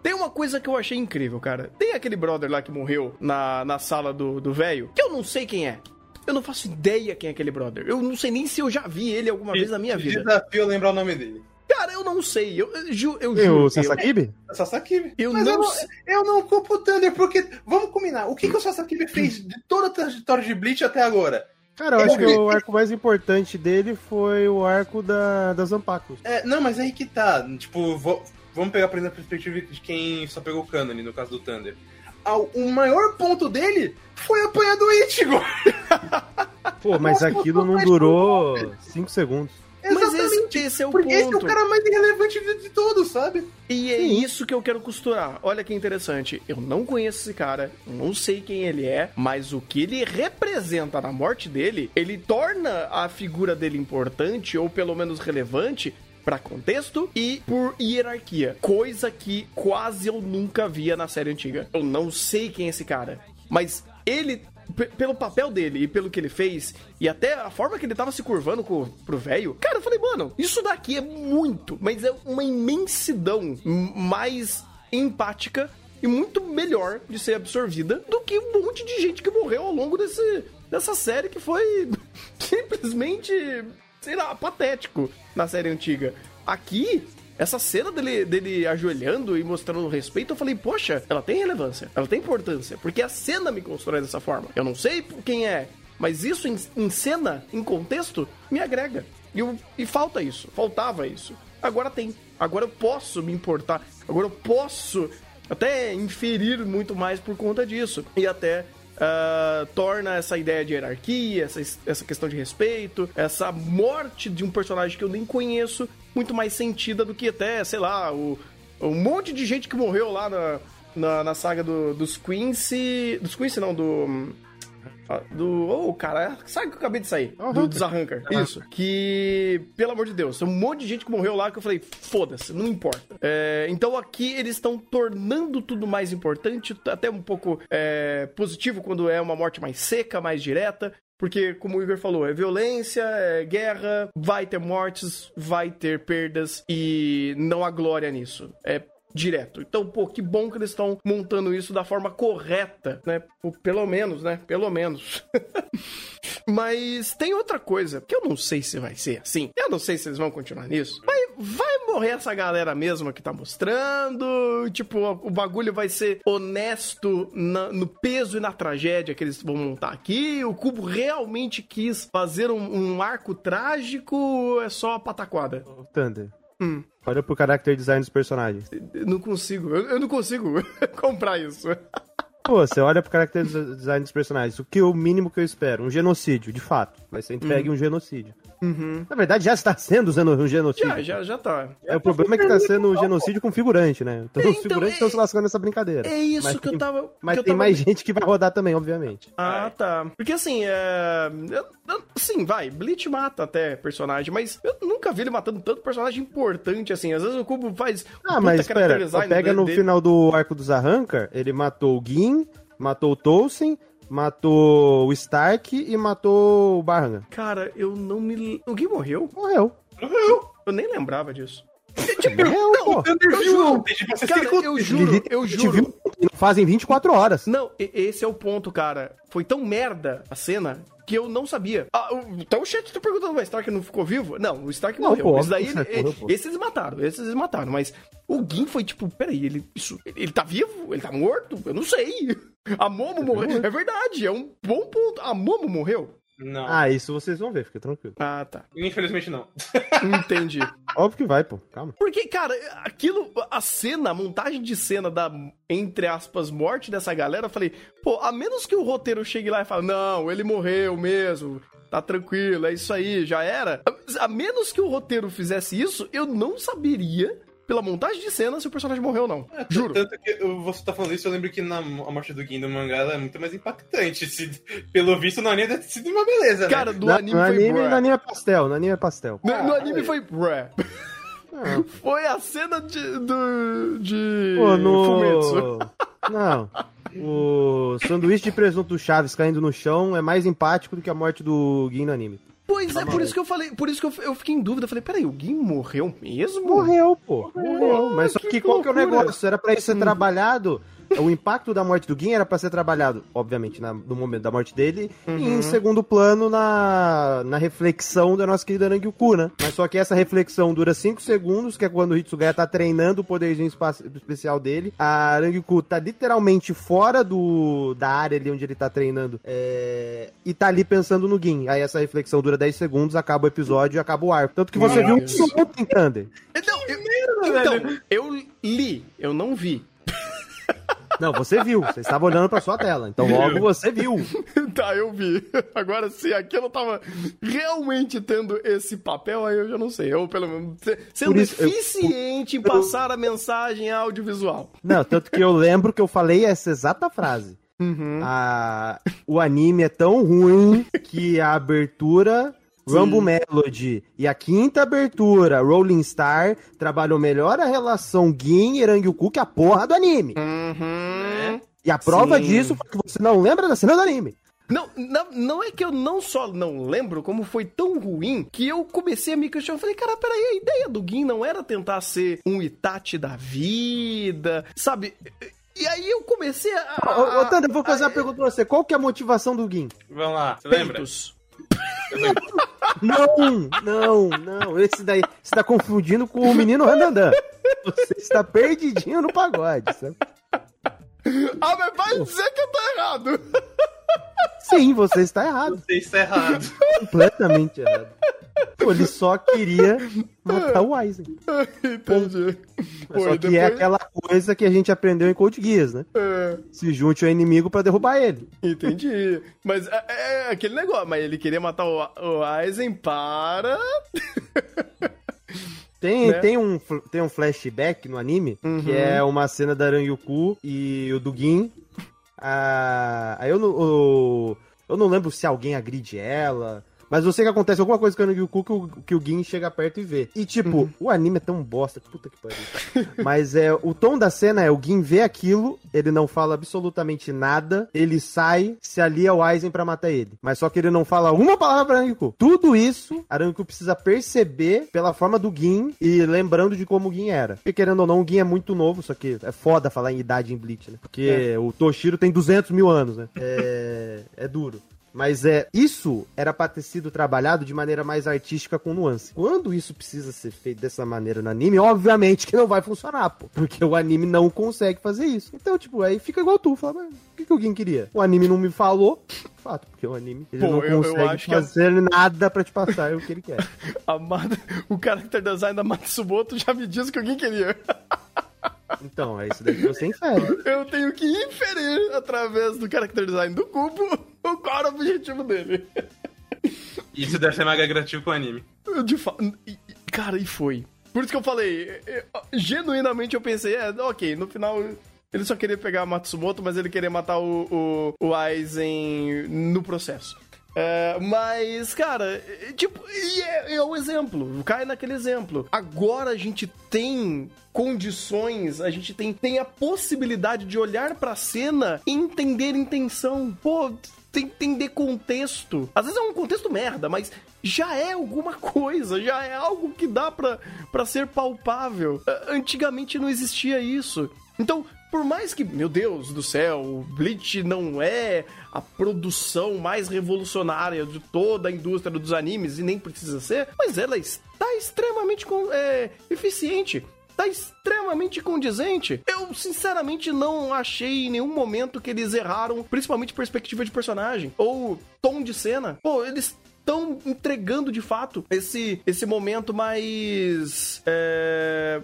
tem uma coisa que eu achei incrível, cara. Tem aquele brother lá que morreu na, na sala do velho, que eu não sei quem é. Eu não faço ideia quem é aquele brother. Eu não sei nem se eu já vi ele alguma vez na minha vida. Desafio lembrar o nome dele. Cara, eu não sei. Eu, eu, eu, eu O Sasakibe? O Sasakibe. Eu Mas não eu, não, eu não culpo o Thunder, porque. Vamos combinar. O que, que o Sasakibe fez de toda a trajetória de Bleach até agora? Cara, eu acho que o arco mais importante dele foi o arco da, das Zampacos. É, não, mas aí que tá. Tipo, vou, vamos pegar, por exemplo, a perspectiva de quem só pegou o Canon, no caso do Thunder. O maior ponto dele foi apanhar do Ichigo. Pô, mas aquilo não durou 5 segundos. Esse é o porque esse é o ponto. cara mais irrelevante de, de todos, sabe? E é isso que eu quero costurar. Olha que interessante. Eu não conheço esse cara, não sei quem ele é, mas o que ele representa na morte dele, ele torna a figura dele importante, ou pelo menos relevante, pra contexto e por hierarquia. Coisa que quase eu nunca via na série antiga. Eu não sei quem é esse cara, mas ele. Pelo papel dele e pelo que ele fez, e até a forma que ele tava se curvando co- pro velho, cara, eu falei, mano, isso daqui é muito, mas é uma imensidão mais empática e muito melhor de ser absorvida do que um monte de gente que morreu ao longo desse, dessa série que foi simplesmente, sei lá, patético na série antiga. Aqui, essa cena dele, dele ajoelhando e mostrando respeito, eu falei, poxa, ela tem relevância, ela tem importância, porque a cena me constrói dessa forma. Eu não sei quem é, mas isso em, em cena, em contexto, me agrega. E, eu- e falta isso, faltava isso. Agora tem. Agora eu posso me importar. Agora eu posso até inferir muito mais por conta disso. E até ah, torna essa ideia de hierarquia, essa, essa questão de respeito, essa morte de um personagem que eu nem conheço, muito mais sentida do que até, sei lá, o, um monte de gente que morreu lá na, na, na saga do, dos Quincy. Dos Quincy, não, do. ah, Do. Oh, cara, sabe que eu acabei de sair? do Desarrancar. Isso. Que, pelo amor de Deus, um monte de gente que morreu lá que eu falei, foda-se, não importa. É, então aqui eles estão tornando tudo mais importante, até um pouco é, positivo quando é uma morte mais seca, mais direta. Porque, como o Igor falou, é violência, é guerra, vai ter mortes, vai ter perdas e não há glória nisso. É direto. Então, pô, que bom que eles estão montando isso da forma correta, né? Pelo menos, né? Pelo menos. Mas tem outra coisa, que eu não sei se vai ser assim. Eu não sei se eles vão continuar nisso. Mas vai morrer essa galera mesma que tá mostrando. Tipo, o bagulho vai ser honesto na- no peso e na tragédia que eles vão montar aqui. O Cubo realmente quis fazer um, um arco trágico é só pataquada? Thunder. Hum. Olha pro character design dos personagens. Eu não consigo, eu, eu não consigo comprar isso. Pô, você olha pro character design dos personagens. O que é o mínimo que eu espero? Um genocídio, de fato. Vai ser entregue um genocídio. Na verdade, já está sendo usando um genocídio. Já, já, já tá. É, o problema é que tá sendo um genocídio com figurante, né? Então, É, os então, figurantes é- estão se lascando nessa brincadeira. É isso Mas que eu tem- tava. Mas que eu tem tava- mais gente que vai rodar também, obviamente. Ah, tá. Porque assim, é. eu- eu- Sim, vai. Bleach mata até personagem, mas eu nunca vi ele matando tanto personagem importante assim. Às vezes o Cubo faz. Ah, puta mas design pega no dele. final do arco dos Arrancar, ele matou o Gin, matou o Tolkien, matou o Stark e matou o Barhanga. Cara, eu não me. Alguém morreu? Morreu. Eu nem lembrava disso. Morreu, pô. Thunder eu juro. tipo, Cara, eu juro, eu fazem 24 horas. Não, esse é o ponto, cara. Foi tão merda a cena que eu não sabia. Ah, o- então o chat tá perguntando, o Stark não ficou vivo? Não, o Stark Não, morreu. pô, esse daí, ele- morreu, pô. esse eles mataram, esses eles mataram. Mas o Gin foi tipo, peraí, ele, isso, ele tá vivo? Ele tá morto? Eu não sei. A Momo morreu. É verdade, é um bom ponto. A Momo morreu? Não. Ah, isso vocês vão ver, fica tranquilo. Ah, tá. Infelizmente não. Entendi. Óbvio que vai, pô. Calma. Porque, cara, aquilo, a cena, a montagem de cena da, entre aspas, morte dessa galera, eu falei, pô, a menos que o roteiro chegue lá e fale, não, ele morreu mesmo, tá tranquilo, é isso aí, já era. A, a menos que o roteiro fizesse isso, eu não saberia, pela montagem de cena, se o personagem morreu ou não. Juro. Tanto que você tá falando isso, eu lembro que na, a morte do Gin do mangá ela é muito mais impactante. Se- pelo visto, no anime deve ter sido uma beleza, né? Cara, no No, anime no foi anime, no anime é pastel, no anime é pastel. No, no Ah, anime aí. foi bruh. Ah, Foi a cena de, do, de Pô, Fumetsu. no... Não. O sanduíche de presunto do Chaves caindo no chão é mais empático do que a morte do Gin no anime. Pois é, por isso que eu falei, por isso que eu, eu fiquei em dúvida. Eu falei, peraí, o Gin morreu mesmo? Morreu, pô. Morreu. Mas só que que, qual que é o negócio? Era pra isso ser trabalhado. O impacto da morte do Gin era pra ser trabalhado, obviamente, na- no momento da morte dele, e Uhum. em segundo plano na, na reflexão da nossa querida Nangyuku, né? Mas só que essa reflexão dura 5 segundos, que é quando o Hitsugaya tá treinando o poderzinho especial dele. A Nangyuku tá literalmente fora do, da área ali onde ele tá treinando é, e tá ali pensando no Gin. Aí essa reflexão dura 10 segundos, acaba o episódio e acaba o arco. Tanto que você Meu viu um minuto em Thunder. Não, eu, então, eu li, eu não vi. Não, você viu. Você estava olhando pra sua tela. Então logo você viu. Tá, eu vi. Agora, se aquilo tava realmente tendo esse papel, aí eu já não sei. Eu, pelo menos, se- sendo isso, eu- eficiente em passar a mensagem audiovisual. Não, tanto que eu lembro que eu falei essa exata frase. Uhum. A... O anime é tão ruim que a abertura Rumble Melody e a quinta abertura, Rolling Star, trabalham melhor a relação Gin e Rangyuku que a porra do anime. Uhum. E a prova Sim. disso foi que você não lembra da cena do anime. Não, não, não é que eu não só não lembro, como foi tão ruim que eu comecei a me questionar. Falei, cara, peraí, a ideia do Gin não era tentar ser um Itachi da vida, sabe? E aí eu comecei a. Ô, Tanda, eu vou fazer uma pergunta pra você. Qual que é a motivação do Gin? Vamos lá, você lembra? Não, não, não. Esse daí, você tá confundindo com o menino Randandan. Você está perdidinho no pagode, sabe? Ah, mas vai dizer que eu tô errado. Sim, você está errado. Você está errado. Completamente errado. Pô, ele só queria matar o Aizen. Entendi. Pô, Só que é aquela coisa que a gente aprendeu em Code Geass, né? É, Se junte ao inimigo pra derrubar ele. entendi. Mas é, é aquele negócio, mas ele queria matar o, o Aizen para. Tem, Né? tem, um, tem um flashback no anime, Uhum. que é uma cena da Aranyuku e o do Gin. Ah, aí eu não, eu, eu não lembro se alguém agride ela. Mas eu sei que acontece alguma coisa com a Aranyuku que o, que o Gin chega perto e vê. E tipo, Uhum. o anime é tão bosta. Puta que pariu. Mas é, o tom da cena é o Gin vê aquilo, ele não fala absolutamente nada, ele sai, se alia ao Aizen pra matar ele. Mas só que ele não fala uma palavra pra Aranyuku. Tudo isso, a Aranyuku precisa perceber pela forma do Gin e lembrando de como o Gin era. Porque querendo ou não, o Gin é muito novo, só que é foda falar em idade em Bleach, né? Porque o Toshiro tem 200 mil anos, né? É, é duro. Mas é isso era pra ter sido trabalhado de maneira mais artística com nuance. Quando isso precisa ser feito dessa maneira no anime, obviamente que não vai funcionar, pô. Porque o anime não consegue fazer isso. Então, tipo, aí fica igual tu, fala, mas o que, que alguém queria? O anime não me falou. Fato, porque o anime ele Pô, não eu- eu consegue a- fazer nada pra te passar o que ele quer. A Mada- o character design da Matsumoto já me disse que alguém queria. Então, é isso daí que você infere. Eu tenho que inferir através do character design do cubo o qual era o objetivo dele. Isso deve ser mega grativo com o anime. De fa... e- Cara, e foi. Por isso que eu falei, genuinamente eu pensei, é, ok, no final ele só queria pegar a Matsumoto, mas ele queria matar o, o, o Aizen no processo. É, mas, cara, tipo, e é, é o exemplo, cai naquele exemplo. Agora a gente tem condições, a gente tem, tem a possibilidade de olhar pra cena e entender intenção. Pô, tem entender contexto. Às vezes é um contexto merda, mas já é alguma coisa, já é algo que dá pra, pra ser palpável. Antigamente não existia isso. Então, por mais que, meu Deus do céu, o Bleach não é a produção mais revolucionária de toda a indústria dos animes e nem precisa ser, mas ela está extremamente é, eficiente. Tá extremamente condizente. Eu, sinceramente, não achei em nenhum momento que eles erraram, principalmente perspectiva de personagem ou tom de cena. Pô, eles estão entregando de fato esse, esse momento mais. é,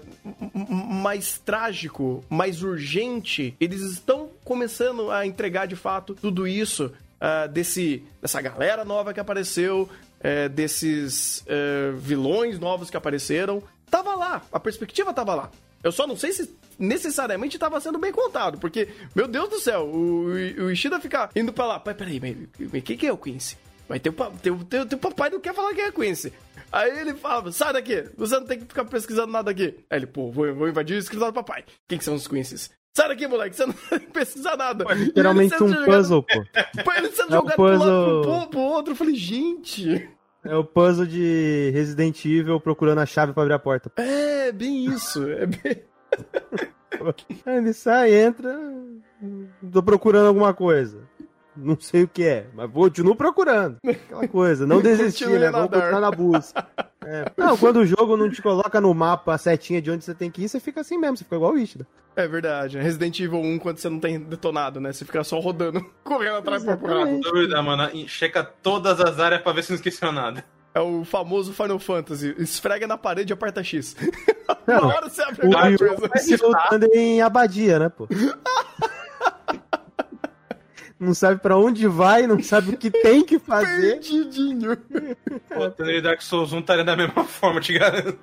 mais trágico, mais urgente. Eles estão começando a entregar de fato tudo isso. ah, desse, dessa galera nova que apareceu, é, desses é, vilões novos que apareceram. Tava lá, a perspectiva tava lá. Eu só não sei se necessariamente estava sendo bem contado, porque, meu Deus do céu, o, o Ishida fica indo pra lá. Peraí, mas quem que é o Quincy? O, pa- teu, teu, teu papai não quer falar quem é Quincy. Aí ele fala, sai daqui, você não tem que ficar pesquisando nada aqui. Aí ele, pô, vou, vou invadir o escritório do papai. Quem que são os Quincy's? Sai daqui, moleque, você não tem que pesquisar nada. E ele Literalmente um jogado- puzzle, pô. Pô, ele sendo É um jogado pro lado puzzle. pro, outro. Eu falei, gente... É o puzzle de Resident Evil procurando a chave pra abrir a porta. É, bem isso. É bem... Ele sai, entra. Tô procurando alguma coisa. Não sei o que é, mas vou continuo procurando. Aquela coisa, não desistir, né? a Vamos continuar na busca. É. Não, quando o jogo não te coloca no mapa a setinha de onde você tem que ir, você fica assim mesmo, você fica igual o Ishida. É verdade. Resident Evil 1, quando você não tem detonado, né? Você fica só rodando, correndo atrás pra procurar. Dúvida, mano. e Checa todas as áreas pra ver se não esqueceu nada. É o famoso Final Fantasy. Esfrega na parede e aperta X. Não, Uma hora você abre O alguma Ryu coisa. se lutando em abadia, né, pô? Não sabe pra onde vai, não sabe o que tem que fazer. Perdidinho. Pô, Thunder Dark Souls 1 estaria da mesma forma, te garanto.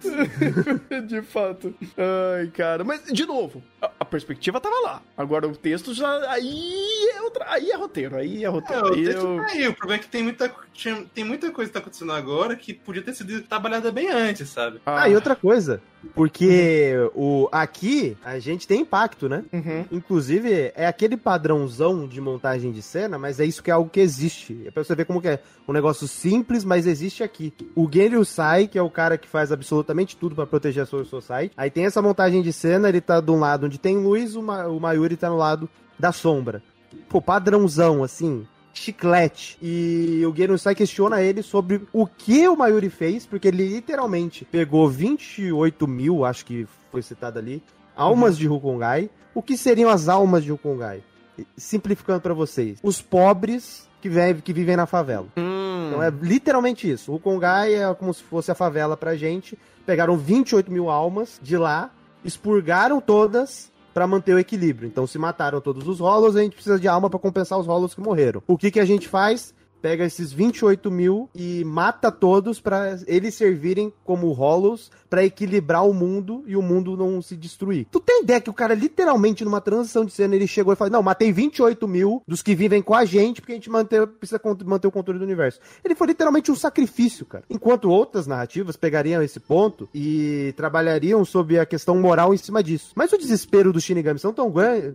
de fato. Ai, cara. Mas, de novo, a, a perspectiva tava lá. Agora o texto já. Aí é outra. Aí é roteiro. Aí é É, roteiro. o aí texto eu- tá aí. O problema é que tem muita, tinha- tem muita coisa que tá acontecendo agora que podia ter sido trabalhada bem antes, sabe? Ah, e outra coisa. Porque o, aqui a gente tem impacto, né? Uhum. Inclusive, é aquele padrãozão de montagem de cena, mas é isso que é algo que existe. É pra você ver como que é um negócio simples, mas existe aqui. O Genryu Sai, que é o cara que faz absolutamente tudo pra proteger a Soul Society. Aí tem essa montagem de cena, ele tá de um lado onde tem luz, o, Ma o Mayuri tá no lado da sombra. Pô, padrãozão, assim, chiclete. E o Genryu Sai questiona ele sobre o que o Mayuri fez, porque ele literalmente pegou 28 mil, acho que foi citado ali, almas de Hukongai. O que seriam as almas de Hukongai? Simplificando pra vocês. Os pobres que, vivem- que vivem na favela. Hum. Então é literalmente isso. O é como se fosse a favela pra gente. Pegaram 28 mil almas de lá, expurgaram todas pra manter o equilíbrio. Então se mataram todos os rolos, a gente precisa de alma pra compensar os rolos que morreram. O que, que a gente faz? Pega esses 28 mil e mata todos pra eles servirem como rolos pra equilibrar o mundo e o mundo não se destruir. Tu tem ideia que o cara literalmente numa transição de cena ele chegou e falou: Não, matei 28 mil dos que vivem com a gente porque a gente manter, precisa manter o controle do universo. Ele foi literalmente um sacrifício, cara. Enquanto outras narrativas pegariam esse ponto e trabalhariam sobre a questão moral em cima disso. Mas o desespero dos Shinigamis são tão,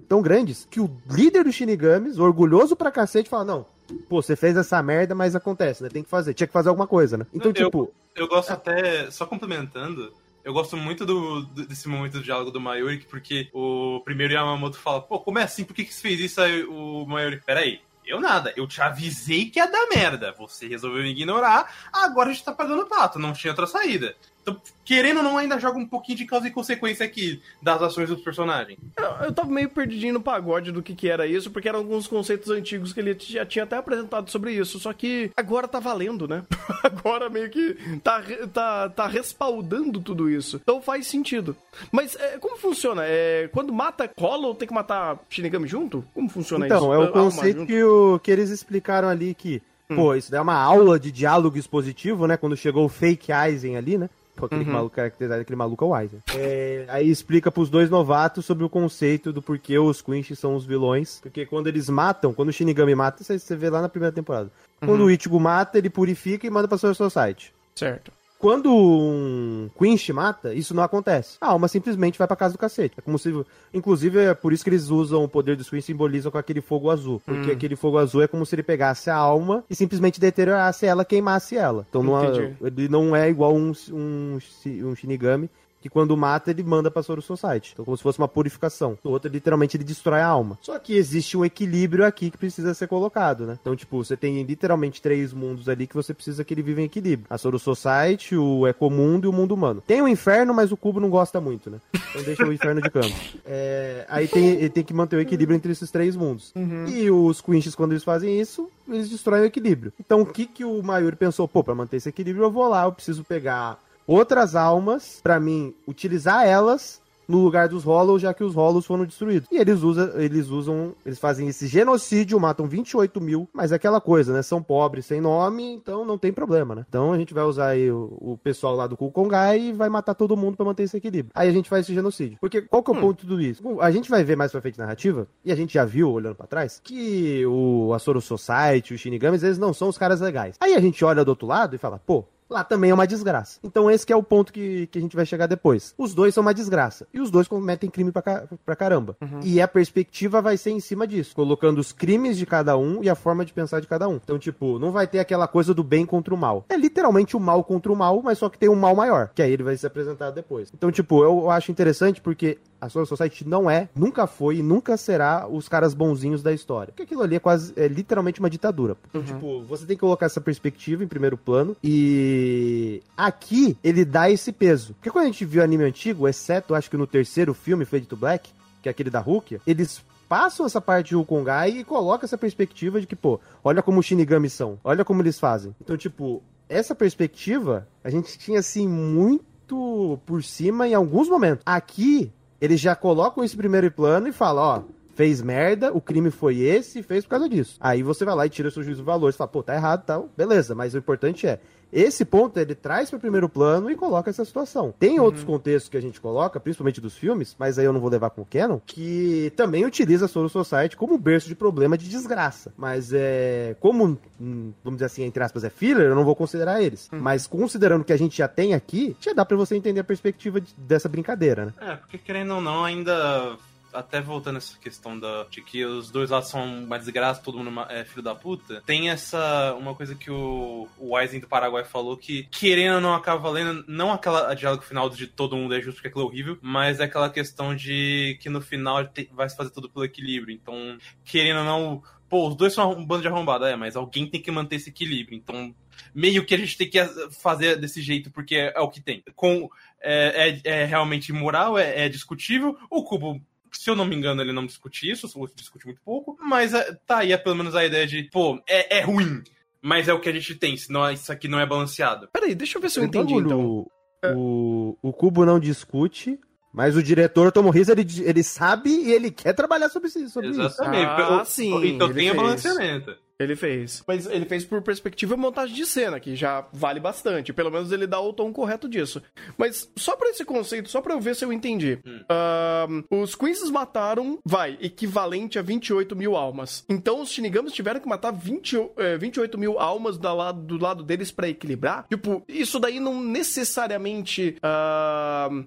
tão grandes que o líder dos Shinigamis, orgulhoso pra cacete, fala: Não, pô, você fez essa merda, mas acontece, né? Tem que fazer, tinha que fazer alguma coisa, né? Então, Eu- tipo. Eu gosto até, só complementando, eu gosto muito do, desse momento do diálogo do Mayuri, porque o primeiro Yamamoto fala, pô, como é assim? Por que, que você fez isso? Aí o Mayuri, peraí, eu nada, eu te avisei que ia dar merda. Você resolveu me ignorar, agora a gente tá pagando pato, não tinha outra saída. Então, querendo ou não, ainda joga um pouquinho de causa e consequência aqui das ações dos personagens. Eu, eu tava meio perdidinho no pagode do que que era isso, porque eram alguns conceitos antigos que ele já tinha até apresentado sobre isso, só que agora tá valendo, né? agora meio que tá, tá, tá respaldando tudo isso. Então faz sentido. Mas é, como funciona? É, quando mata Hollow, tem que matar Shinigami junto? Como funciona isso? Então, é o conceito que, o, que eles explicaram ali que, pô, isso daí é uma aula de diálogo expositivo, né? Quando chegou o fake Aizen ali, né? Pô, aquele maluco caracterizado, aquele maluco é o Aizen. É, aí explica pros dois novatos sobre o conceito do porquê os Quinch são os vilões. Porque quando eles matam, quando o Shinigami mata, você vê lá na primeira temporada. Quando o Ichigo mata, ele purifica e manda pra sua Society. Certo. Quando um Quinch mata, isso não acontece. A alma simplesmente vai pra casa do cacete. É como se. Inclusive, é por isso que eles usam o poder dos Quinch simbolizam com aquele fogo azul. Porque aquele fogo azul é como se ele pegasse a alma e simplesmente deteriorasse ela, queimasse ela. Então não é- ele não é igual um, um, um Shinigami. Que quando mata, ele manda pra Soru Society. Então, como se fosse uma purificação. O outro, literalmente, ele destrói a alma. Só que existe um equilíbrio aqui que precisa ser colocado, né? Então, tipo, você tem literalmente três mundos ali que você precisa que ele viva em equilíbrio. A Soru Society, o Ecomundo e o mundo humano. Tem o inferno, mas o cubo não gosta muito, né? Então deixa o inferno de campo. É, aí tem, ele tem que manter o equilíbrio entre esses três mundos. E os Quinches, quando eles fazem isso, eles destroem o equilíbrio. Então, o que que o Mayuri pensou? Pô, pra manter esse equilíbrio, eu vou lá, eu preciso pegar outras almas pra mim utilizar elas no lugar dos Hollows, já que os Hollows foram destruídos. E eles usam, eles usam, eles fazem esse genocídio, matam 28 mil, mas é aquela coisa, né? São pobres, sem nome, então não tem problema, né? Então a gente vai usar aí o, o pessoal lá do Kukongai e vai matar todo mundo pra manter esse equilíbrio. Aí a gente faz esse genocídio. Porque qual que é o ponto de tudo isso? Bom, A gente vai ver mais pra frente na narrativa, e a gente já viu, olhando pra trás, que o Asoro Society, os Shinigamis, eles não são os caras legais. Aí a gente olha do outro lado e fala, pô, Lá também é uma desgraça. Então esse que é o ponto que, que a gente vai chegar depois. Os dois são uma desgraça. E os dois cometem crime pra, ca- pra caramba. E a perspectiva vai ser em cima disso. Colocando os crimes de cada um e a forma de pensar de cada um. Então, tipo, não vai ter aquela coisa do bem contra o mal. É literalmente o mal contra o mal, mas só que tem um mal maior. Que aí ele vai ser apresentado depois. Então, tipo, eu acho interessante porque a Soul Society não é, nunca foi e nunca será os caras bonzinhos da história. Porque aquilo ali é quase, é literalmente uma ditadura. Então, tipo, você tem que colocar essa perspectiva em primeiro plano e aqui ele dá esse peso. Porque quando a gente viu anime antigo, exceto acho que no terceiro filme, Fade to Black, que é aquele da Rukia, eles passam essa parte de Wukongai e colocam essa perspectiva de que, pô, olha como os Shinigami são, olha como eles fazem. Então, tipo, essa perspectiva a gente tinha assim muito por cima em alguns momentos. Aqui eles já colocam esse primeiro plano e falam, ó, fez merda, o crime foi esse, fez por causa disso. Aí você vai lá e tira seu juízo de valor, você fala, pô, tá errado tal, beleza, mas o importante é, esse ponto ele traz para o primeiro plano e coloca essa situação. Tem outros contextos que a gente coloca, principalmente dos filmes, mas aí eu não vou levar com o Canon, que também utiliza a Soul Society como berço de problema de desgraça. Mas é. Como, hum, vamos dizer assim, entre aspas, é filler, eu não vou considerar eles. Mas considerando que a gente já tem aqui, já dá para você entender a perspectiva de- dessa brincadeira, né? É, porque querendo ou não, ainda. Até voltando essa questão da, de que os dois lados são uma desgraça, todo mundo é filho da puta, tem essa. Uma coisa que o, o Wisen do Paraguai falou que, querendo ou não, acaba valendo, não aquela diálogo final de todo mundo é justo porque aquilo é horrível, mas é aquela questão de que no final vai se fazer tudo pelo equilíbrio. Então, querendo ou não. Pô, os dois são um bando de arrombado, é, mas alguém tem que manter esse equilíbrio. Então, meio que a gente tem que fazer desse jeito, porque é, é o que tem. Com, é, é, é realmente imoral, é, é discutível. O Cubo, se eu não me engano, ele não discute isso, ou discute muito pouco. Mas é, tá aí é pelo menos a ideia de, pô, é, é ruim. Mas é o que a gente tem, senão isso aqui não é balanceado. Peraí, deixa eu ver se eu Esse entendi, bagulho, então. O, o Cubo não discute, mas o diretor Tomo Riz, ele, ele sabe e ele quer trabalhar sobre isso. Sobre isso. Exatamente. Ah, O- sim, Então ele tem fez. balanceamento. Ele fez. Mas ele fez por perspectiva montagem de cena, que já vale bastante. Pelo menos ele dá o tom correto disso. Mas só pra esse conceito, só pra eu ver se eu entendi. Hum. Os Queens mataram, vai, equivalente a 28 mil almas. Então os Shinigamis tiveram que matar 20, o- eh, 28 mil almas do lado, do lado deles pra equilibrar. Tipo, isso daí não necessariamente. ahn,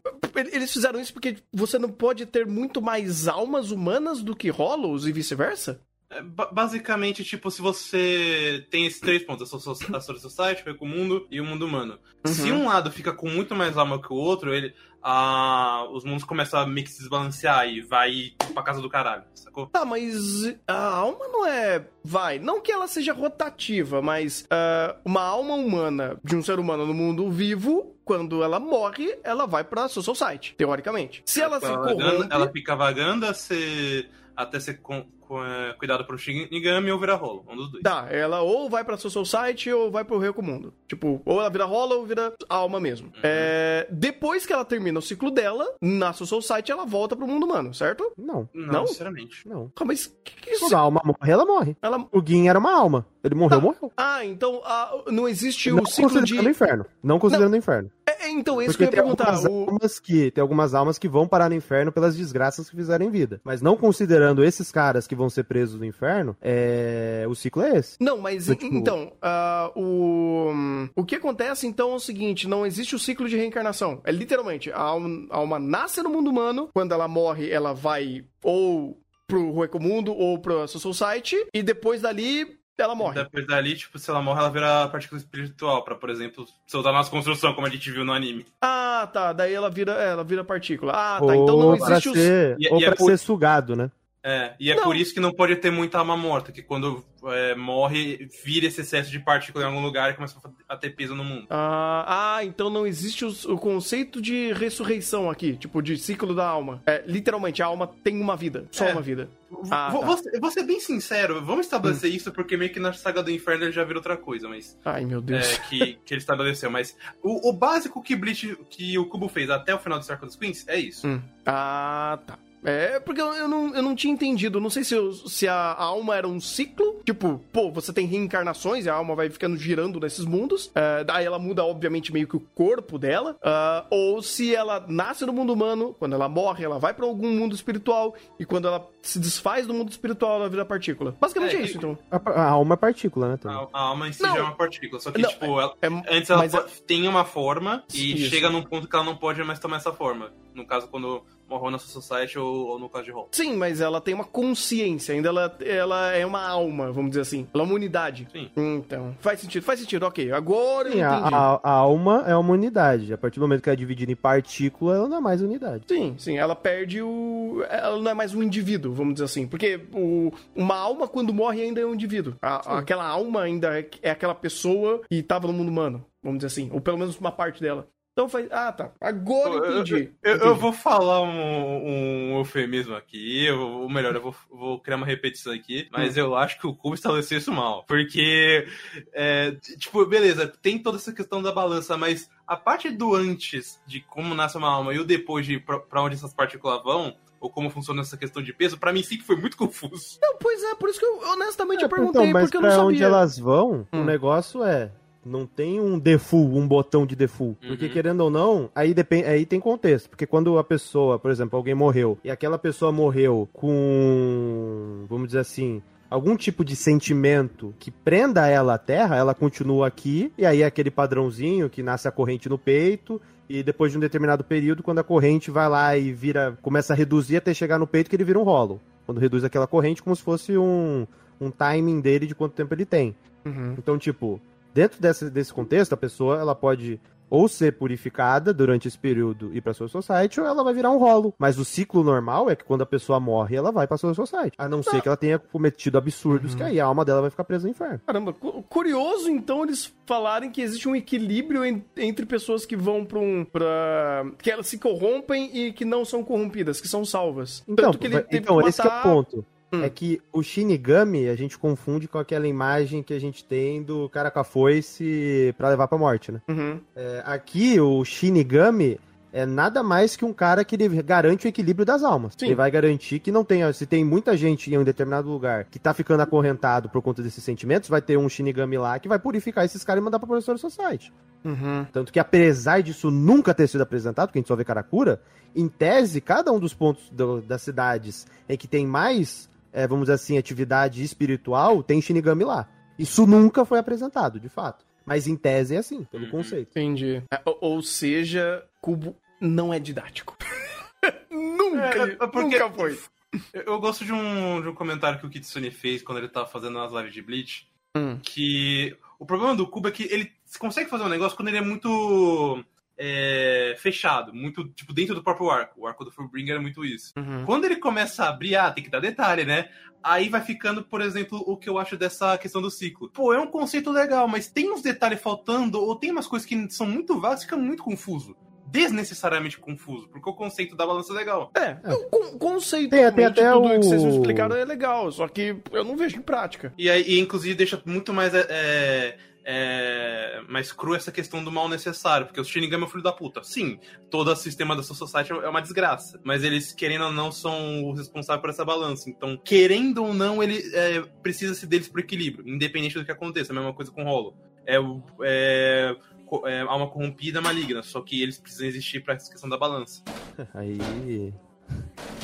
eles fizeram isso porque você não pode ter muito mais almas humanas do que Hollows e vice-versa? É, ba- basicamente, tipo, se você tem esses três pontos, a Soul a Society, o Mundo e o mundo humano. Se um lado fica com muito mais alma que o outro, ele, ah, os mundos começam a meio que se desbalancear e vai pra casa do caralho, sacou? Tá, mas a alma não é. Vai, não que ela seja rotativa, mas ah, uma alma humana de um ser humano no mundo vivo, quando ela morre, ela vai pra Social Society, teoricamente. Se ela se vagando, corrompe. ela fica vagando a ser, até ser com, com, é, cuidada por um Shinigami ou virar rolo, um dos dois. Tá, ela ou vai pra Social Society ou vai pro Reco Mundo. Tipo, ou ela vira rola ou vira alma mesmo. É, depois que ela termina o ciclo dela, na Social Society ela volta pro mundo humano, certo? Não, Não, Não? sinceramente. não. Ah, mas que, que isso? Quando a alma morre, ela morre. Ela... O Gin era uma alma. Ele morreu, Tá. morreu. Ah, então ah, não existe não o ciclo considerando de. o inferno. Não considerando o inferno. É, então, é isso que Porque eu ia tem perguntar. algumas, O... almas que, tem algumas almas que vão parar no inferno pelas desgraças que fizeram em vida. Mas não considerando esses caras que vão ser presos no inferno, é... o ciclo é esse. Não, mas Do tipo- então, ah, o, o que acontece então é o seguinte: não existe o ciclo de reencarnação. É literalmente, a alma, nasce no mundo humano, quando ela morre, ela vai ou pro Ruecomundo ou pro Social Society, e depois dali ela morre. Depois dali, tipo, se ela morre, ela vira partícula espiritual, pra, por exemplo, soltar nossa construção, como a gente viu no anime. Ah, tá. Daí ela vira, é, ela vira partícula. Ah, tá. ou Então não existe o. ser, E- ou e é pra por- ser sugado, né? É, e é Não. por isso que não pode ter muita alma morta, que quando é, morre, vira esse excesso de partícula em algum lugar e começa a ter peso no mundo. Ah, ah, então não existe os- o, conceito de ressurreição aqui, tipo, de ciclo da alma. É, literalmente, a alma tem uma vida, só É. uma vida. Vou, Ah, vou- tá. vou ser- vou ser bem sincero, vamos estabelecer isso porque meio que na saga do inferno ele já vira outra coisa, mas. Ai, meu Deus. é, que, que ele estabeleceu. Mas o, o básico que, Bleach, que o Kubo fez até o final do Circle dos Queens é isso. Hum. Ah, tá. É, porque eu, eu não, eu não tinha entendido. Não sei se, eu- se a alma era um ciclo. Tipo, pô, você tem reencarnações e a alma vai ficando girando nesses mundos. É, daí ela muda, obviamente, meio que o corpo dela. Ah, ou se ela nasce no mundo humano, quando ela morre, ela vai pra algum mundo espiritual. E quando ela se desfaz do mundo espiritual, ela vira partícula. Basicamente é, É, isso, então. A, a alma é partícula, né? A, a alma em si Não. já é uma partícula. Só que, Não, tipo, ela, É, antes ela tem uma forma e Isso. chega num ponto que ela não pode mais tomar essa forma. No caso, quando morreu na Society ou, ou no caso de Hall. Sim, mas ela tem uma consciência, ainda ela, ela é uma alma, vamos dizer assim. Ela é uma unidade. Sim. Então, faz sentido, faz sentido, ok. Agora Sim, eu a, entendi. a- a alma é uma unidade. A partir do momento que ela é dividida em partícula, ela não é mais unidade. Sim, sim, ela perde o. Ela não é mais um indivíduo, vamos dizer assim. Porque o... uma alma, quando morre, ainda é um indivíduo. A- aquela alma ainda é, é aquela pessoa que tava no mundo humano, vamos dizer assim. Ou pelo menos uma parte dela. Então faz. Ah, tá. Agora eu entendi. Eu, eu Entendi. vou falar um, um eufemismo aqui, eu, ou melhor, eu vou, vou criar uma repetição aqui, mas Hum. eu acho que o Cubo estabeleceu isso mal. Porque, é, tipo, beleza, tem toda essa questão da balança, mas a parte do antes, de como nasce uma alma, e o depois de pra, pra onde essas partículas vão, ou como funciona essa questão de peso, pra mim sempre foi muito confuso. Não, pois é, por isso que eu honestamente eu É, perguntei, então, mas porque eu não pra sabia. onde elas vão, Hum. o negócio é. Não tem um default, um botão de default. Porque Uhum. querendo ou não, aí, depende, aí tem contexto. Porque quando a pessoa, por exemplo, alguém morreu, e aquela pessoa morreu com, vamos dizer assim, algum tipo de sentimento que prenda ela à terra, ela continua aqui, e aí é aquele padrãozinho que nasce a corrente no peito, e depois de um determinado período, quando a corrente vai lá e vira, começa a reduzir até chegar no peito, que ele vira um rolo. Quando reduz aquela corrente, como se fosse um, um timing dele de quanto tempo ele tem. Uhum. Então, tipo, dentro desse, desse contexto, a pessoa ela pode ou ser purificada durante esse período e ir pra Soul Society, ou ela vai virar um rolo. Mas o ciclo normal é que quando a pessoa morre, ela vai pra Soul Society. A não ser que ela tenha cometido absurdos, que aí a alma dela vai ficar presa no inferno. Caramba, cu- curioso então eles falarem que existe um equilíbrio en- entre pessoas que vão pra um. Pra... que elas se corrompem e que não são corrompidas, que são salvas. Então, Tanto que ele vai- então que esse que é o matar- ponto. Hum. É que o Shinigami a gente confunde com aquela imagem que a gente tem do cara com a foice pra levar pra morte, né? Uhum. É, aqui, o Shinigami é nada mais que um cara que garante o equilíbrio das almas. Sim. Ele vai garantir que não tenha. Se tem muita gente em um determinado lugar que tá ficando acorrentado por conta desses sentimentos, vai ter um Shinigami lá que vai purificar esses caras e mandar pra Professor Society. Uhum. Tanto que, apesar disso nunca ter sido apresentado, porque a gente só vê Karakura, em tese, cada um dos pontos do- das cidades em que tem mais, é, vamos dizer assim, atividade espiritual, tem Shinigami lá. Isso nunca foi apresentado, de fato. Mas em tese é assim, pelo Uhum. conceito. Entendi. É, ou, seja, Cubo não é didático. nunca, É, é porque- nunca foi. Eu, eu gosto de um, de um comentário que o Kitsune fez quando ele tava fazendo as lives de Bleach, Hum. que o problema do Cubo é que ele consegue fazer um negócio quando ele é muito é, fechado, muito, tipo, dentro do próprio arco. O arco do Fullbringer é muito isso. Uhum. Quando ele começa a abrir, ah, tem que dar detalhe, né? Aí vai ficando, por exemplo, o que eu acho dessa questão do ciclo. Pô, é um conceito legal, mas tem uns detalhes faltando, ou tem umas coisas que são muito vagas, fica muito confuso. Desnecessariamente confuso, porque o conceito da balança é legal. É, o con conceito Tem- tem até tudo o- que vocês me explicaram é legal, só que eu não vejo em prática. E aí, e, inclusive, deixa muito mais. É, é, mais cru essa questão do mal necessário, porque o Shinigami é o filho da puta. Sim, todo o sistema da Soul Society é uma desgraça. Mas eles, querendo ou não, são os responsáveis por essa balança. Então, querendo ou não, ele é, precisa-se deles por equilíbrio, independente do que aconteça. A mesma coisa com o Rolo. É, é, é alma corrompida maligna, só que eles precisam existir pra essa questão da balança. Aí.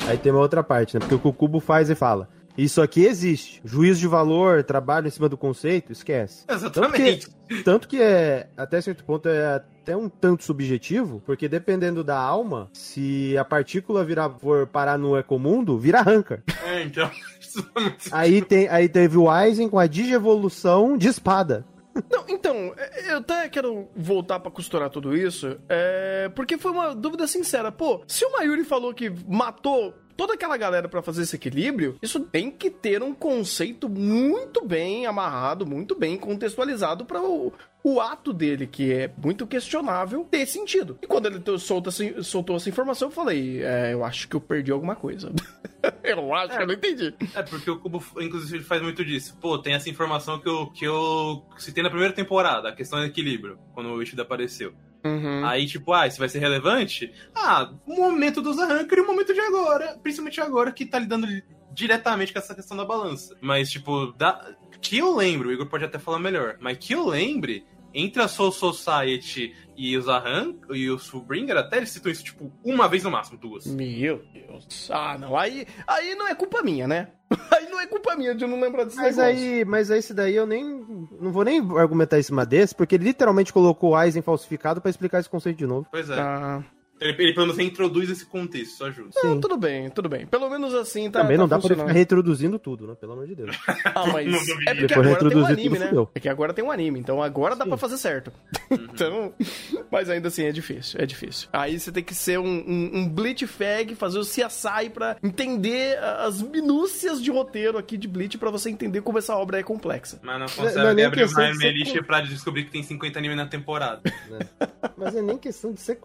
Aí tem uma outra parte, né? Porque o que o Cubo faz e fala. Isso aqui existe. Juízo de valor, trabalho em cima do conceito, esquece. Exatamente. Tanto que é, até certo ponto, é até um tanto subjetivo, porque dependendo da alma, se a partícula virar, for parar no ecomundo, vira rancor. É, então. Aí, tem, aí teve o Aizen com a digievolução de espada. Não, então, é, eu até quero voltar pra costurar tudo isso, é, porque foi uma dúvida sincera. Pô, se o Mayuri falou que matou toda aquela galera pra fazer esse equilíbrio, isso tem que ter um conceito muito bem amarrado, muito bem contextualizado para o, o ato dele, que é muito questionável ter sentido. E quando ele solta, soltou essa informação, eu falei, é, eu acho que eu perdi alguma coisa. eu acho que eu não entendi. É, porque o Cubo, inclusive, ele faz muito disso. Pô, tem essa informação que eu, que eu citei na primeira temporada, a questão do equilíbrio, quando o Ishida apareceu. Uhum. Aí, tipo, ah, isso vai ser relevante? Ah, o momento dos arranques e o momento de agora. Principalmente agora que tá lidando diretamente com essa questão da balança. Mas, tipo, da... que eu lembro, o Igor pode até falar melhor, mas que eu lembre, entre a Soul Society e os Arran e os Fullbringer, até eles citam isso, tipo, uma vez no máximo, duas. Meu Deus. Ah, não. Aí, aí não é culpa minha, né? Aí não é culpa minha de eu não lembrar desse Mas negócio. aí, mas esse daí eu nem. Não vou nem argumentar em cima desse, porque ele literalmente colocou o Aizen falsificado pra explicar esse conceito de novo. Pois é. Ah, Ele, ele pelo menos introduz esse contexto, isso ajuda. Sim. tudo bem, tudo bem. Pelo menos assim tá. Também tá não dá pra ele ficar retroduzindo tudo, né? Pelo amor de Deus. Ah, mas. Não é porque Depois agora tem um anime, né? fudeu. É que agora tem um anime, então agora dá Sim. pra fazer certo. então. Mas ainda assim é difícil, é difícil. Aí você tem que ser um, um, um Bleach Fag, fazer o CSI pra entender as minúcias de roteiro aqui de Bleach pra você entender como essa obra é complexa. Mas não Não é consegue nem abrir Melissa com- pra descobrir que tem 50 anime na temporada. Mas é nem questão de ser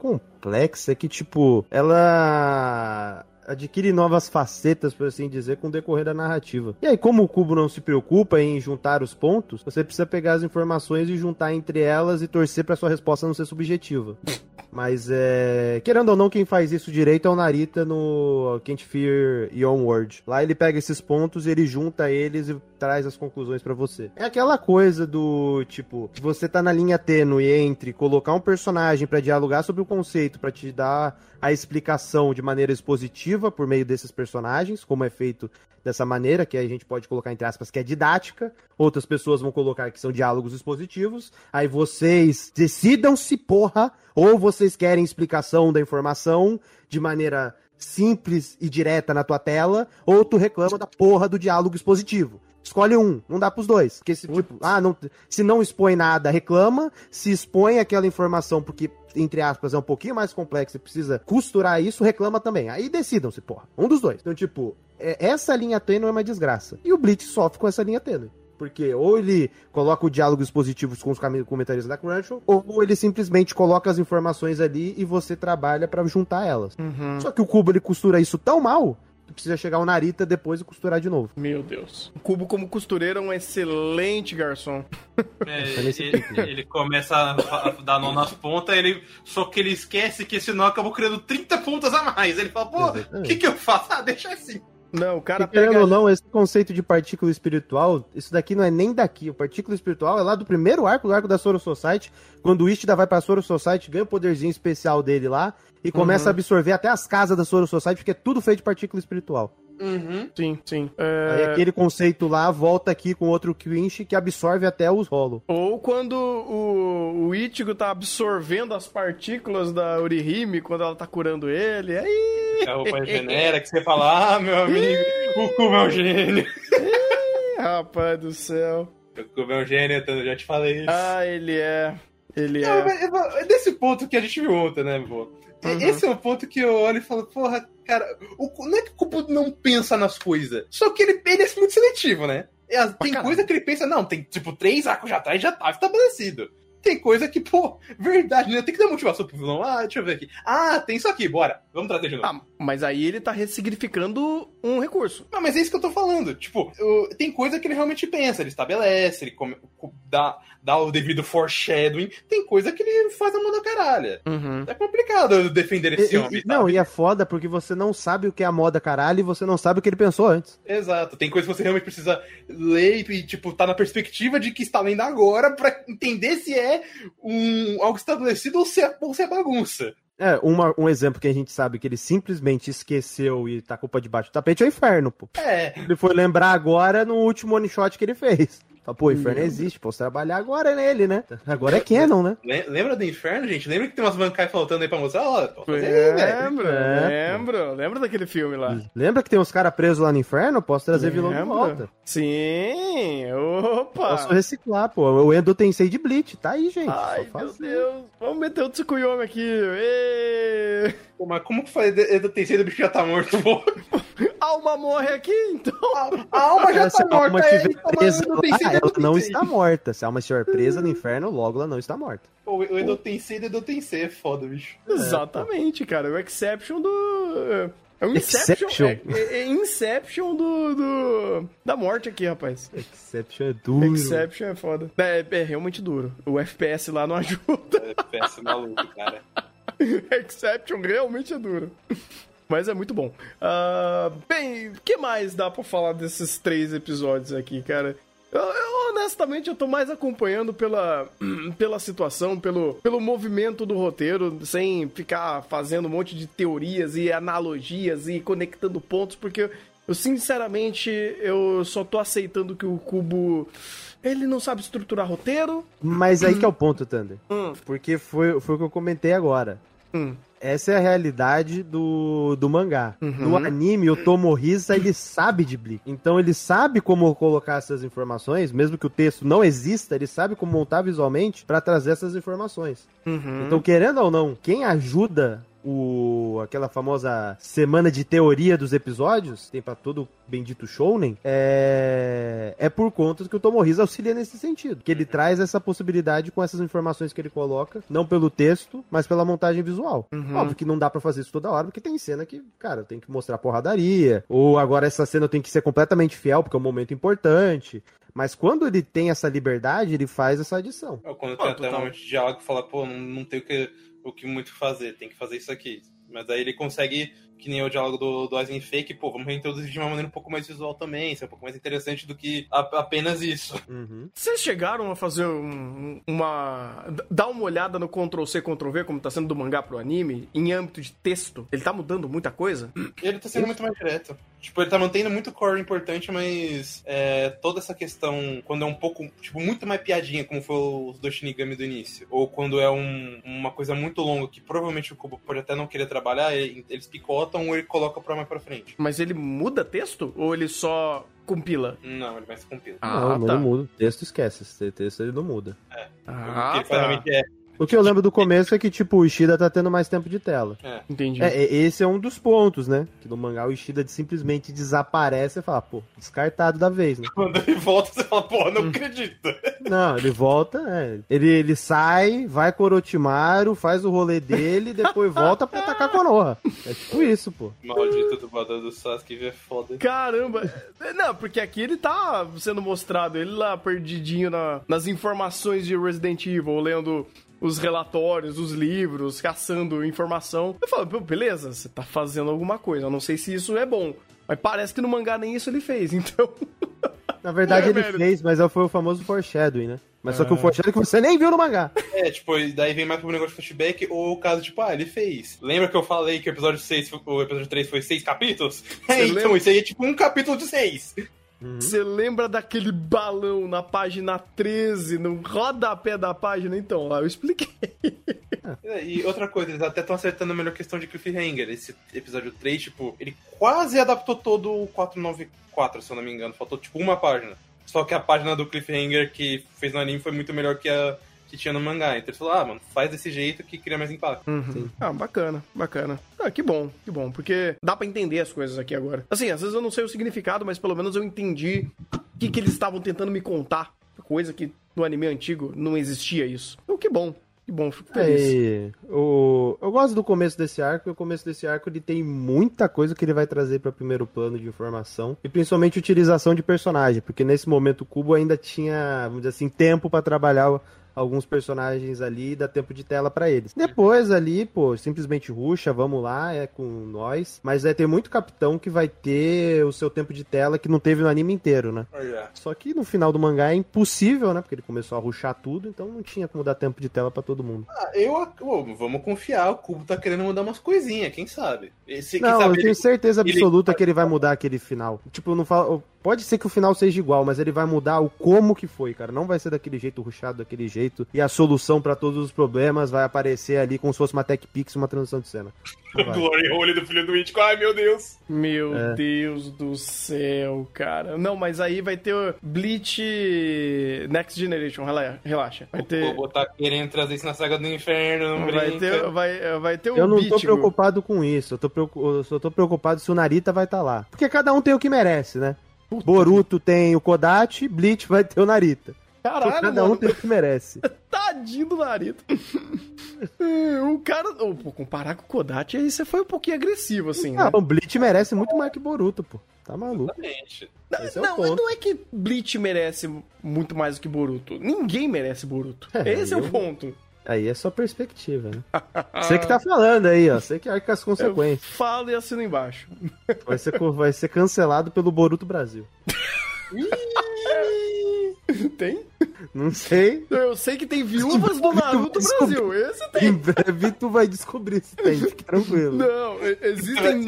é que, tipo, ela adquire novas facetas, por assim dizer, com o decorrer da narrativa. E aí, como o Cubo não se preocupa em juntar os pontos, você precisa pegar as informações e juntar entre elas e torcer pra sua resposta não ser subjetiva. Mas é. Querendo ou não, quem faz isso direito é o Narita no Can't Fear Your World. Lá ele pega esses pontos, ele junta eles e traz as conclusões pra você. É aquela coisa do tipo, você tá na linha tênue entre colocar um personagem pra dialogar sobre o conceito, pra te dar a explicação de maneira expositiva por meio desses personagens, como é feito dessa maneira, que a gente pode colocar entre aspas que é didática, outras pessoas vão colocar que são diálogos expositivos. Aí vocês decidam se porra ou vocês querem explicação da informação de maneira simples e direta na tua tela, ou tu reclama da porra do diálogo expositivo. Escolhe um, não dá pros dois. Porque se, tipo, ah, não, se não expõe nada, reclama. Se expõe aquela informação, porque, entre aspas, é um pouquinho mais complexo e precisa costurar isso, reclama também. Aí decidam-se, porra. Um dos dois. Então, tipo, é- essa linha tênue é uma desgraça. E o Blitz sofre com essa linha tênue. Porque ou ele coloca o diálogo expositivo com os comentaristas da Crunchyroll, ou ele simplesmente coloca as informações ali e você trabalha pra juntar elas. Só que o Cubo ele costura isso tão mal, precisa chegar o Narita depois e costurar de novo. Meu Deus. O Cubo como costureiro é um excelente garçom. É, nesse ele, pique. ele começa a, dar nó nas pontas, ele, só que ele esquece que esse nó acabou criando 30 pontas a mais. Ele fala, pô, o que, que eu faço? Ah, deixa assim. Não, o cara E, querendo pega... ou não, esse conceito de partícula espiritual, isso daqui não é nem daqui. O partícula espiritual é lá do primeiro arco, do arco da Soro Society, quando o Ishida vai pra Soro Society, ganha o poderzinho especial dele lá e começa a absorver até as casas da Soro Society, porque é tudo feito de partícula espiritual. Uhum. Sim, sim. Aí É... aquele conceito lá volta aqui com outro Quinch que absorve até os rolo. Ou quando o, o Ichigo tá absorvendo as partículas da Orihime quando ela tá curando ele. Aí, A roupa regenera, que você fala, ah, meu amigo, o Cubo é um gênio. rapaz do céu. O Cubo é um gênio, eu já te falei isso. Ah, ele é. Ele Não, é. é desse ponto que a gente viu ontem, né, pô? Uhum. Esse é o ponto que eu olho e falo, porra, cara, o, não é que o Cubo não pensa nas coisas, só que ele, ele é muito seletivo, né? É, tem caralho. coisa que ele pensa, não, tem tipo três arcos já atrás já tá estabelecido. Tem coisa que, pô, verdade, né? Tem que dar motivação pro vilão. Ah, deixa eu ver aqui. Ah, tem isso aqui, bora. Vamos trazer de novo. Ah, mas aí ele tá ressignificando um recurso. Não, mas é isso que eu tô falando. Tipo, eu- tem coisa que ele realmente pensa, ele estabelece, ele come- co- dá, dá o devido foreshadowing. Tem coisa que ele faz a mão da caralha. Uhum. É complicado defender esse E- homem. e- não, e é foda porque você não sabe o que é a moda caralho e você não sabe o que ele pensou antes. Exato. Tem coisa que você realmente precisa ler e, tipo, tá na perspectiva de que está lendo agora pra entender se é um, algo estabelecido ou se é, ou se é bagunça. É, uma- um exemplo que a gente sabe que ele simplesmente esqueceu e tá culpa debaixo do tapete é o inferno, pô. É. Ele foi lembrar agora no último one shot que ele fez. Fala, pô, o inferno existe, posso trabalhar agora nele, né? Agora é canon, né? Le- Lembra do inferno, gente? Lembra que tem umas bancais faltando aí pra mostrar? Ó, aí, velho. Lembro, É, lembro. Lembra daquele filme lá? Lembra que tem uns caras presos lá no inferno? Posso trazer vilão de volta. Sim, opa. Posso reciclar, pô. O Endo Tensei de Bleach, tá aí, gente. Ai, Só meu fazer. Deus. Vamos meter o Tsukuyomi aqui. Ê! Pô, mas como que foi? Eu tenho do bicho já tá morto, pô. Alma morre aqui, então. A alma já Se tá a alma morta, aí, toma, presa eu lá, tenho sido ela não está morta. Se a alma estiver presa no inferno, logo ela não está morta. Pô, o Edo Tensei do Edo Tensei é foda, bicho. Exatamente, cara. O Exception do. É um Inception. Exception? É, é- é Inception do, do. Da morte aqui, rapaz. Exception é duro. Exception é foda. É, é realmente duro. O FPS lá não ajuda. É péssimo maluco, cara. Exception realmente é duro. Mas é muito bom. Ah, bem, o que mais dá pra falar desses três episódios aqui, cara? Eu, eu, honestamente, eu tô mais acompanhando pela, pela situação, pelo, pelo movimento do roteiro, sem ficar fazendo um monte de teorias e analogias e conectando pontos, porque eu, sinceramente, eu só tô aceitando que o Cubo, ele não sabe estruturar roteiro. Mas aí que é o ponto, Thunder. Hum. Porque foi, foi o que eu comentei agora. Hum. Essa é a realidade do, do mangá. Uhum. No anime, o Tomohisa, ele sabe de Bleach. Então ele sabe como colocar essas informações, mesmo que o texto não exista, ele sabe como montar visualmente pra trazer essas informações. Uhum. Então, querendo ou não, quem ajuda o aquela famosa semana de teoria dos episódios, tem pra todo bendito shounen, é é por conta que o Tomohisa auxilia nesse sentido, que ele traz essa possibilidade com essas informações que ele coloca, não pelo texto, mas pela montagem visual. Uhum. Óbvio que não dá pra fazer isso toda hora, porque tem cena que, cara, tem que mostrar porradaria, ou agora essa cena tem que ser completamente fiel, porque é um momento importante. Mas quando ele tem essa liberdade, ele faz essa adição. Quando Pô, tem até um de diálogo que fala, pô, não, não tem o que o que muito fazer, tem que fazer isso aqui. Mas aí ele consegue, que nem o diálogo do, do Aizen Fake, pô, vamos reintroduzir de uma maneira um pouco mais visual também, ser um pouco mais interessante do que a- apenas isso. Uhum. Vocês chegaram a fazer um- uma. dar uma olhada no Ctrl-C, Ctrl-V, como tá sendo do mangá pro anime, em âmbito de texto? Ele tá mudando muita coisa? Ele tá sendo muito mais direto. Tipo, ele tá mantendo muito core importante, mas é, toda essa questão, quando é um pouco, tipo, muito mais piadinha, como foi os do Shinigami do início, ou quando é um- uma coisa muito longa que provavelmente o Kubo pode até não querer trabalhar, ele- eles picotam ou ele coloca pra mais pra frente. Mas ele muda texto? Ou ele só compila? Não, ele vai se compila. Ah, não, tá. não muda. O texto esquece. Texto ele não muda. Ah, ele faz tá. realmente é, O que eu lembro do começo é que, tipo, o Ishida tá tendo mais tempo de tela. Entendi. É, é, esse é um dos pontos, né? Que no mangá o Ishida simplesmente desaparece e fala, pô, descartado da vez, né? quando ele volta, você fala, pô, Hum. não acredito. Não, ele volta, é, ele, ele sai, vai com o Orochimaru, faz o rolê dele, depois volta pra atacar Konoha. É tipo isso, pô. Maldito dublador do Sasuke é foda. Caramba! É, Não, porque aqui ele tá sendo mostrado, ele lá perdidinho na- nas informações de Resident Evil, lendo os relatórios, os livros, caçando informação. Eu falo, "Pô, beleza, você tá fazendo alguma coisa. Eu não sei se isso é bom. Mas parece que no mangá nem isso ele fez, então. Na verdade É, ele velho. fez, mas foi o famoso foreshadowing, né? Mas só que o Ah. foreshadowing que você nem viu no mangá. É, tipo, daí vem mais pro negócio de flashback, ou o caso, tipo, ah, ele fez. Lembra que eu falei que o episódio 6, foi- o episódio 3 foi seis capítulos? É, então, lembra? isso aí é tipo um capítulo de seis. Você lembra daquele balão na página 13, no rodapé da página? Então, lá eu expliquei. É, E outra coisa, eles até estão acertando a melhor questão de cliffhanger. Esse episódio 3, tipo, ele quase adaptou todo o 494, se eu não me engano. Faltou, tipo, uma página. Só que a página do cliffhanger que fez no anime foi muito melhor que a que tinha no mangá. Então eles falaram, ah, mano, faz desse jeito que cria mais impacto. Ah, bacana, bacana. Ah, que bom, que bom, porque dá pra entender as coisas aqui agora. Assim, às vezes eu não sei o significado, mas pelo menos eu entendi o que, que eles estavam tentando me contar. Coisa que no anime antigo não existia isso. Então, que bom, que bom, fico feliz. É, o... Eu gosto do começo desse arco, e o começo desse arco ele tem muita coisa que ele vai trazer para primeiro plano de informação, e principalmente utilização de personagem, porque nesse momento o Cubo ainda tinha, vamos dizer assim, tempo para trabalhar alguns personagens ali e dá tempo de tela para eles. Depois ali, pô, simplesmente ruxa, vamos lá, é com nós, mas vai ter muito capitão que vai ter o seu tempo de tela que não teve no anime inteiro, né? Olha. Só que no final do mangá é impossível, né? Porque ele começou a ruxar tudo, então não tinha como dar tempo de tela para todo mundo. Ah, eu. Pô, vamos confiar, o Cubo tá querendo mudar umas coisinhas, quem sabe? Esse, quem Não, sabe eu ele- tenho certeza ele- absoluta que ele vai mudar aquele final. Tipo, não fala. Pode ser que o final seja igual, mas ele vai mudar o como que foi, cara. Não vai ser daquele jeito ruxado, daquele jeito. E a solução pra todos os problemas vai aparecer ali como se fosse uma Tech Pix, uma transição de cena. Glory Hole do filho do Ítico, ai meu Deus. Meu É. Deus do céu, cara. Não, mas aí vai ter o Bleach Next Generation, rela- relaxa. Vai ter. Cubo tá querendo trazer isso na saga do inferno, não Vai brinca. ter, vai, vai ter o Eu não tô Beat, preocupado com isso. Eu, tô eu só tô preocupado se o Narita vai estar lá. Porque cada um tem o que merece, né? Boruto tem o Kodachi, Bleach vai ter o Narita. Caralho, cada um mano. tem o que merece. Tadinho do Naruto. o cara. oh, pô, comparar com o Kodachi, aí você foi um pouquinho agressivo, assim, né? Ah, o Bleach merece muito mais que Boruto, pô. Tá maluco. Exatamente. esse é não, não é que Bleach merece muito mais do que Boruto. Ninguém merece Boruto. É, Esse é o ponto. Aí é só perspectiva, né? Você que tá falando aí, ó. Você que arca as Eu consequências. falo e assino embaixo. Vai ser, vai ser cancelado pelo Boruto Brasil. Tem? Não sei. Eu sei que tem viúvas do Naruto Brasil. Esse tem. Em breve tu vai descobrir se tem. Fique tranquilo. Não, existem.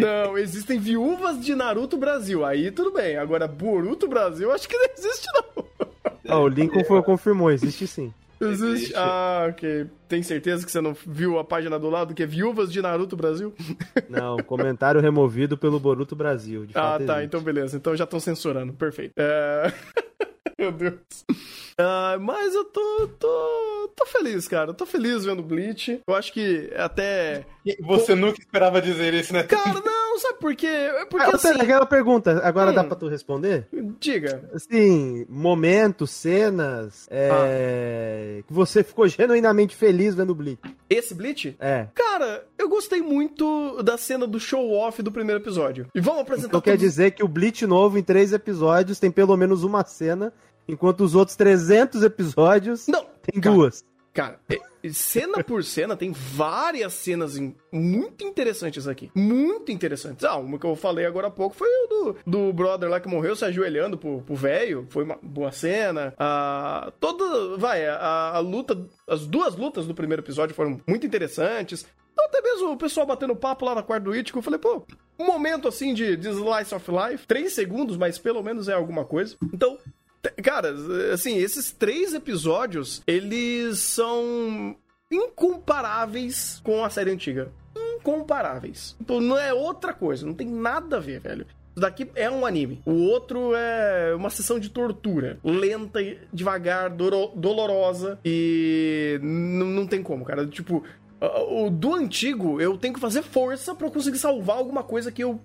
Não, existem viúvas de Naruto Brasil. Aí tudo bem. Agora, Boruto Brasil, acho que não existe, não. Ó, o Lincoln foi, confirmou, existe sim. Existe. Existe. Ah, ok. Tem certeza que você não viu a página do lado que é Viúvas de Naruto Brasil? Não, comentário removido pelo Boruto Brasil. De Ah, tá. existe. Então beleza. Então já estão censurando. Perfeito. É... Meu Deus. Ah, mas eu tô, tô, tô feliz, cara. Eu tô feliz vendo Bleach. Eu acho que até. Você nunca esperava dizer isso, né? Cara, não, sabe por quê? É porque Ah, assim. aquela pergunta, agora Hum. dá pra tu responder? Diga. Assim, momentos, cenas, é... que você ficou genuinamente feliz vendo o Bleach. Esse Bleach? É. Cara, eu gostei muito da cena do show-off do primeiro episódio. E vamos apresentar Então quer todos- dizer que o Bleach novo, em três episódios, tem pelo menos uma cena, enquanto os outros 300 episódios Não, tem cara, duas. Cara, é- cena por cena, tem várias cenas muito interessantes aqui. Muito interessantes. Ah, uma que eu falei agora há pouco foi do, do brother lá que morreu se ajoelhando pro velho. Foi uma boa cena. Ah, toda. Vai, a, a luta. As duas lutas do primeiro episódio foram muito interessantes. Então, até mesmo o pessoal batendo papo lá na quarta do Ichigo, eu falei, pô, um momento assim de, de slice of life. Três segundos, mas pelo menos é alguma coisa. Então, Cara, assim, esses três episódios, eles são incomparáveis com a série antiga. Incomparáveis. Tipo, não é outra coisa, não tem nada a ver, velho. Isso daqui é um anime. O outro é uma sessão de tortura. Lenta, devagar, dolorosa. E não tem como, cara. Tipo, o do antigo, eu tenho que fazer força eu conseguir salvar alguma coisa que eu,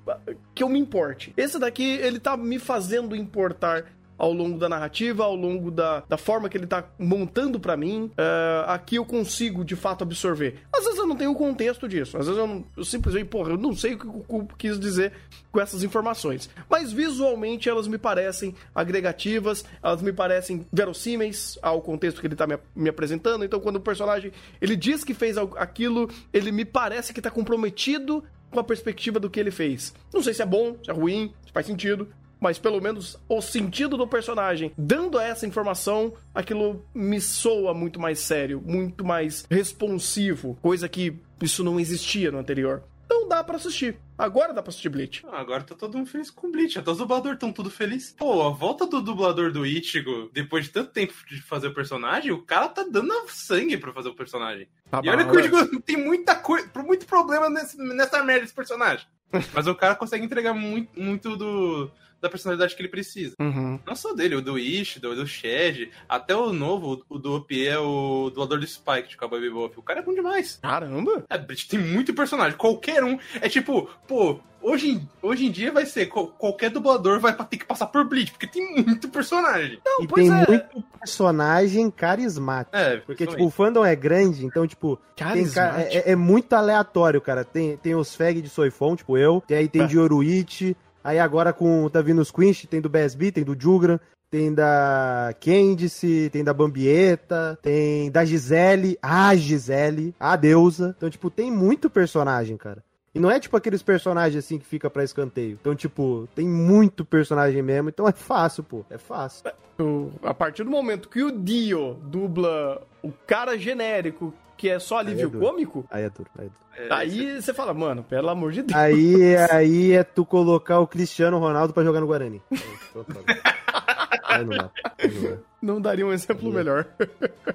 que eu me importe. Esse daqui, ele tá me fazendo importar ao longo da narrativa, ao longo da, da forma que ele tá montando pra mim. É, aqui eu consigo, de fato, absorver. Às vezes eu não tenho o contexto disso. Às vezes eu, não- eu simplesmente, porra, eu não sei o que o Cuco quis dizer com essas informações. Mas visualmente elas me parecem agregativas, elas me parecem verossímeis ao contexto que ele tá me, me apresentando. Então, quando o personagem ele diz que fez aquilo, ele me parece que tá comprometido com a perspectiva do que ele fez. Não sei se é bom, se é ruim, se faz sentido, mas pelo menos o sentido do personagem dando essa informação, aquilo me soa muito mais sério, muito mais responsivo, coisa que isso não existia no anterior. Então dá pra assistir. Agora dá pra assistir Bleach. Ah, agora tá todo mundo feliz com o Bleach. Até os dubladores estão tudo felizes. Pô, a volta do dublador do Ichigo, depois de tanto tempo de fazer o personagem, o cara tá dando sangue pra fazer o personagem. Tá e olha que né? digo, tem muita coisa, muito problema nesse- nessa merda desse personagem. Mas o cara consegue entregar muito, muito do, da personalidade que ele precisa. Uhum. Não só dele, o do Ishi, do, do Shed, até o novo, o do OP é o dublador do Spike de Cowboy Bebop. O cara é bom demais. Caramba! É, tem muito personagem, qualquer um. É tipo, pô, hoje, em- hoje em dia vai ser, qual- qualquer dublador vai ter que passar por Bleach, porque tem muito personagem. Não, E pois tem é. muito personagem carismático. É, Porque, tipo, o fandom é grande, então, tipo, tem Carismático. é, é muito aleatório, cara. Tem, tem os fag de Soifon, tipo eu, e aí tem É. de Oruichi, aí agora com tá vindo Quinch, tem do BSB, tem do Jugran, tem da Candice, tem da Bambieta, tem da Gisele, a Gisele, a deusa. Então, tipo, tem muito personagem, cara. E não é tipo aqueles personagens assim que fica pra escanteio. Então, tipo, tem muito personagem mesmo, então é fácil, pô. É fácil. O- a partir do momento que o Dio dubla o cara genérico, que é só alívio é duro. cômico, Aí é duro, aí é duro. É, aí você fala, mano, pelo amor de Deus. Aí, aí é tu colocar o Cristiano Ronaldo pra jogar no Guarani. Aí. Aí não dá. Aí não dá. Não daria um exemplo melhor.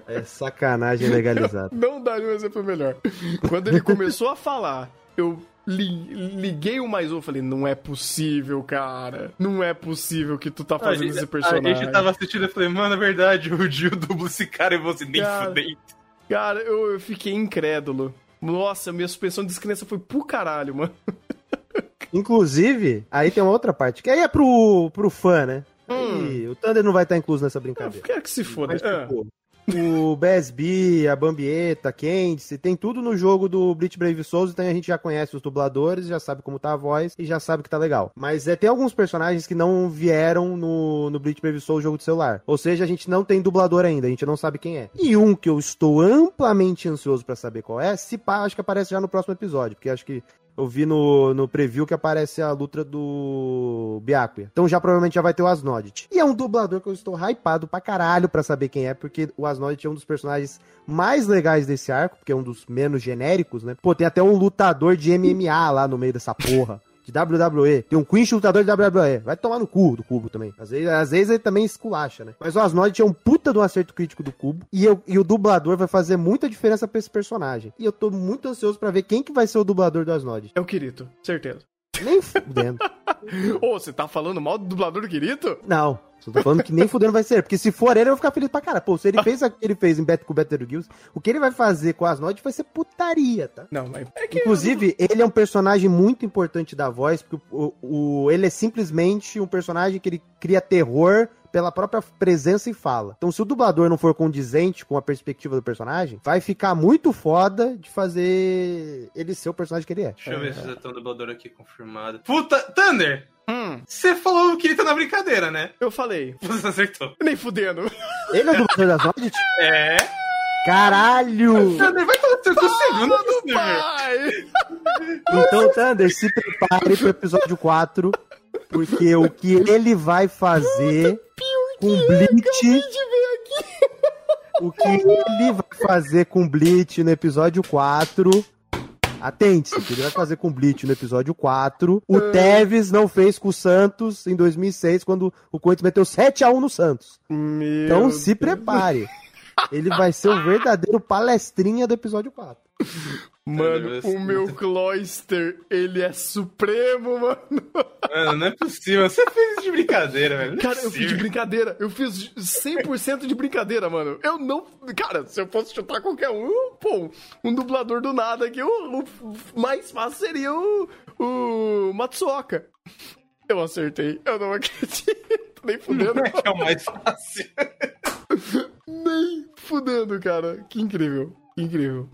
É sacanagem legalizada. Não daria um exemplo melhor. Quando ele começou a falar, eu li- liguei o mais um e falei, não é possível, cara. Não é possível que tu tá a fazendo gente, esse a personagem. gente tava assistindo e falei, mano, é verdade, o Dio dubla esse cara e você nem Cara. fudei. Cara, eu, eu fiquei incrédulo. Nossa, minha suspensão de descrença foi pro caralho, mano. Inclusive, aí tem uma outra parte, que aí é pro, pro fã, né? Hum. Aí, o Thunder não vai estar incluso nessa Eu brincadeira. quero que se foda. Mas, Ah, tipo, o BSB, a Bambieta, Candice, tem tudo no jogo do Bleach Brave Souls, então a gente já conhece os dubladores, já sabe como tá a voz e já sabe que tá legal. Mas é, tem alguns personagens que não vieram no, no Bleach Brave Souls jogo de celular. Ou seja, a gente não tem dublador ainda, a gente não sabe quem é. E um que eu estou amplamente ansioso pra saber qual é, se pá, acho que aparece já no próximo episódio, porque acho que eu vi no, no preview que aparece a luta do Byakuya. Então já provavelmente já vai ter o Asnodit. E é um dublador que eu estou hypado pra caralho pra saber quem é, porque o Asnodit é um dos personagens mais legais desse arco, porque é um dos menos genéricos, né? Pô, tem até um lutador de MMA lá no meio dessa porra. De WWE. Tem um Quinch lutador de WWE. Vai tomar no cu do cubo também. Às vezes, às vezes ele também esculacha, né? Mas o Asnodit é um puta de um acerto crítico do cubo. E, eu- e o dublador vai fazer muita diferença pra esse personagem. E eu tô muito ansioso pra ver quem que vai ser o dublador do Asnodit. é o Kirito, certeza. Nem fudendo. Ô, você tá falando mal do dublador do Kirito? Não. Só tô falando que nem fudendo vai ser. Porque se for ele, eu vou ficar feliz pra cara. Pô, se ele fez o que ele fez em Beto com Better Gills, o que ele vai fazer com as notas vai ser putaria, tá? Não, mas é que... Inclusive, ele é um personagem muito importante da voz, porque o, o- ele é simplesmente um personagem que ele cria terror pela própria presença e fala. Então, se o dublador não for condizente com a perspectiva do personagem, vai ficar muito foda de fazer ele ser o personagem que ele é. Deixa eu ver se já tem um dublador aqui confirmado. Puta, Thunder! Hum, Você falou que ele tá na brincadeira, né? eu falei, Você acertou. nem fudendo. Ele é o dublador das notas? É. Caralho! Thunder, vai seu cu segundo. Pai! Então, Thunder, se prepare pro episódio 4, porque o que ele vai fazer com Bleach. O que ele vai fazer com Bleach no episódio 4. Atente-se, o que ele vai fazer com Bleach no episódio 4. O Tevez não fez com o Santos em 2006, quando o Corinthians meteu 7x1 no Santos. Meu Então se prepare. Ele vai ser o verdadeiro palestrinha do episódio 4. Mano, o meu Cloyster, ele é supremo, mano. Mano, não é possível. Você fez isso de brincadeira, velho. Não é Cara, eu fiz de brincadeira. Eu fiz 100% de brincadeira, mano. Eu não. Cara, se eu fosse chutar qualquer um, pô, um dublador do nada aqui, o, o mais fácil seria o, o Matsuoka. Eu acertei. Eu não acredito. Nem fudendo. Não é que é o mais fácil. Nem fudendo, cara. Que incrível. Incrível.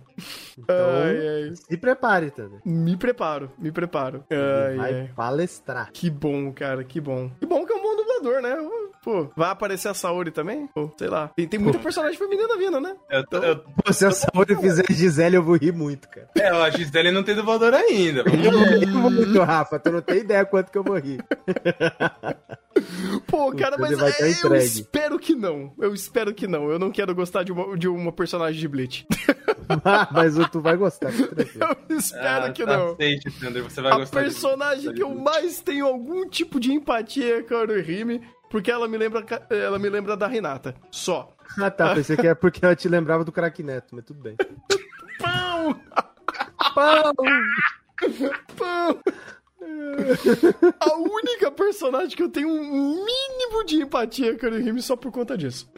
Então, Ai, ai. se prepare, Thunder. Me preparo, me preparo. Ai, vai ai. palestrar. Que bom, cara, que bom. Que bom que é um bom dublador, né? Pô, vai aparecer a Saori também? Pô, sei lá. Tem, tem muita personagem feminina vindo, né? Eu, tô- eu, Pô, se a Saori fizer Gisele, eu vou rir muito, cara. é, a Gisele não tem dublador ainda. Eu vou rir muito, Rafa. Tu não tem ideia quanto que eu vou rir. Pô, cara, mas vai tá é, eu espero que não. Eu espero que não. Eu não quero gostar de uma, de uma personagem de Bleach. Mas tu vai gostar. Eu espero Ah, que não. Aceite, Thunder, você vai A gostar personagem que eu mais tenho algum tipo de empatia é a Haruhime, porque ela me lembra, ela me lembra da Renata. Só. Ah, tá. Pensei que é porque ela te lembrava do craque Neto, mas tudo bem. Pão! Pão! Pão! A única personagem que eu tenho um mínimo de empatia com a Haruhime só por conta disso.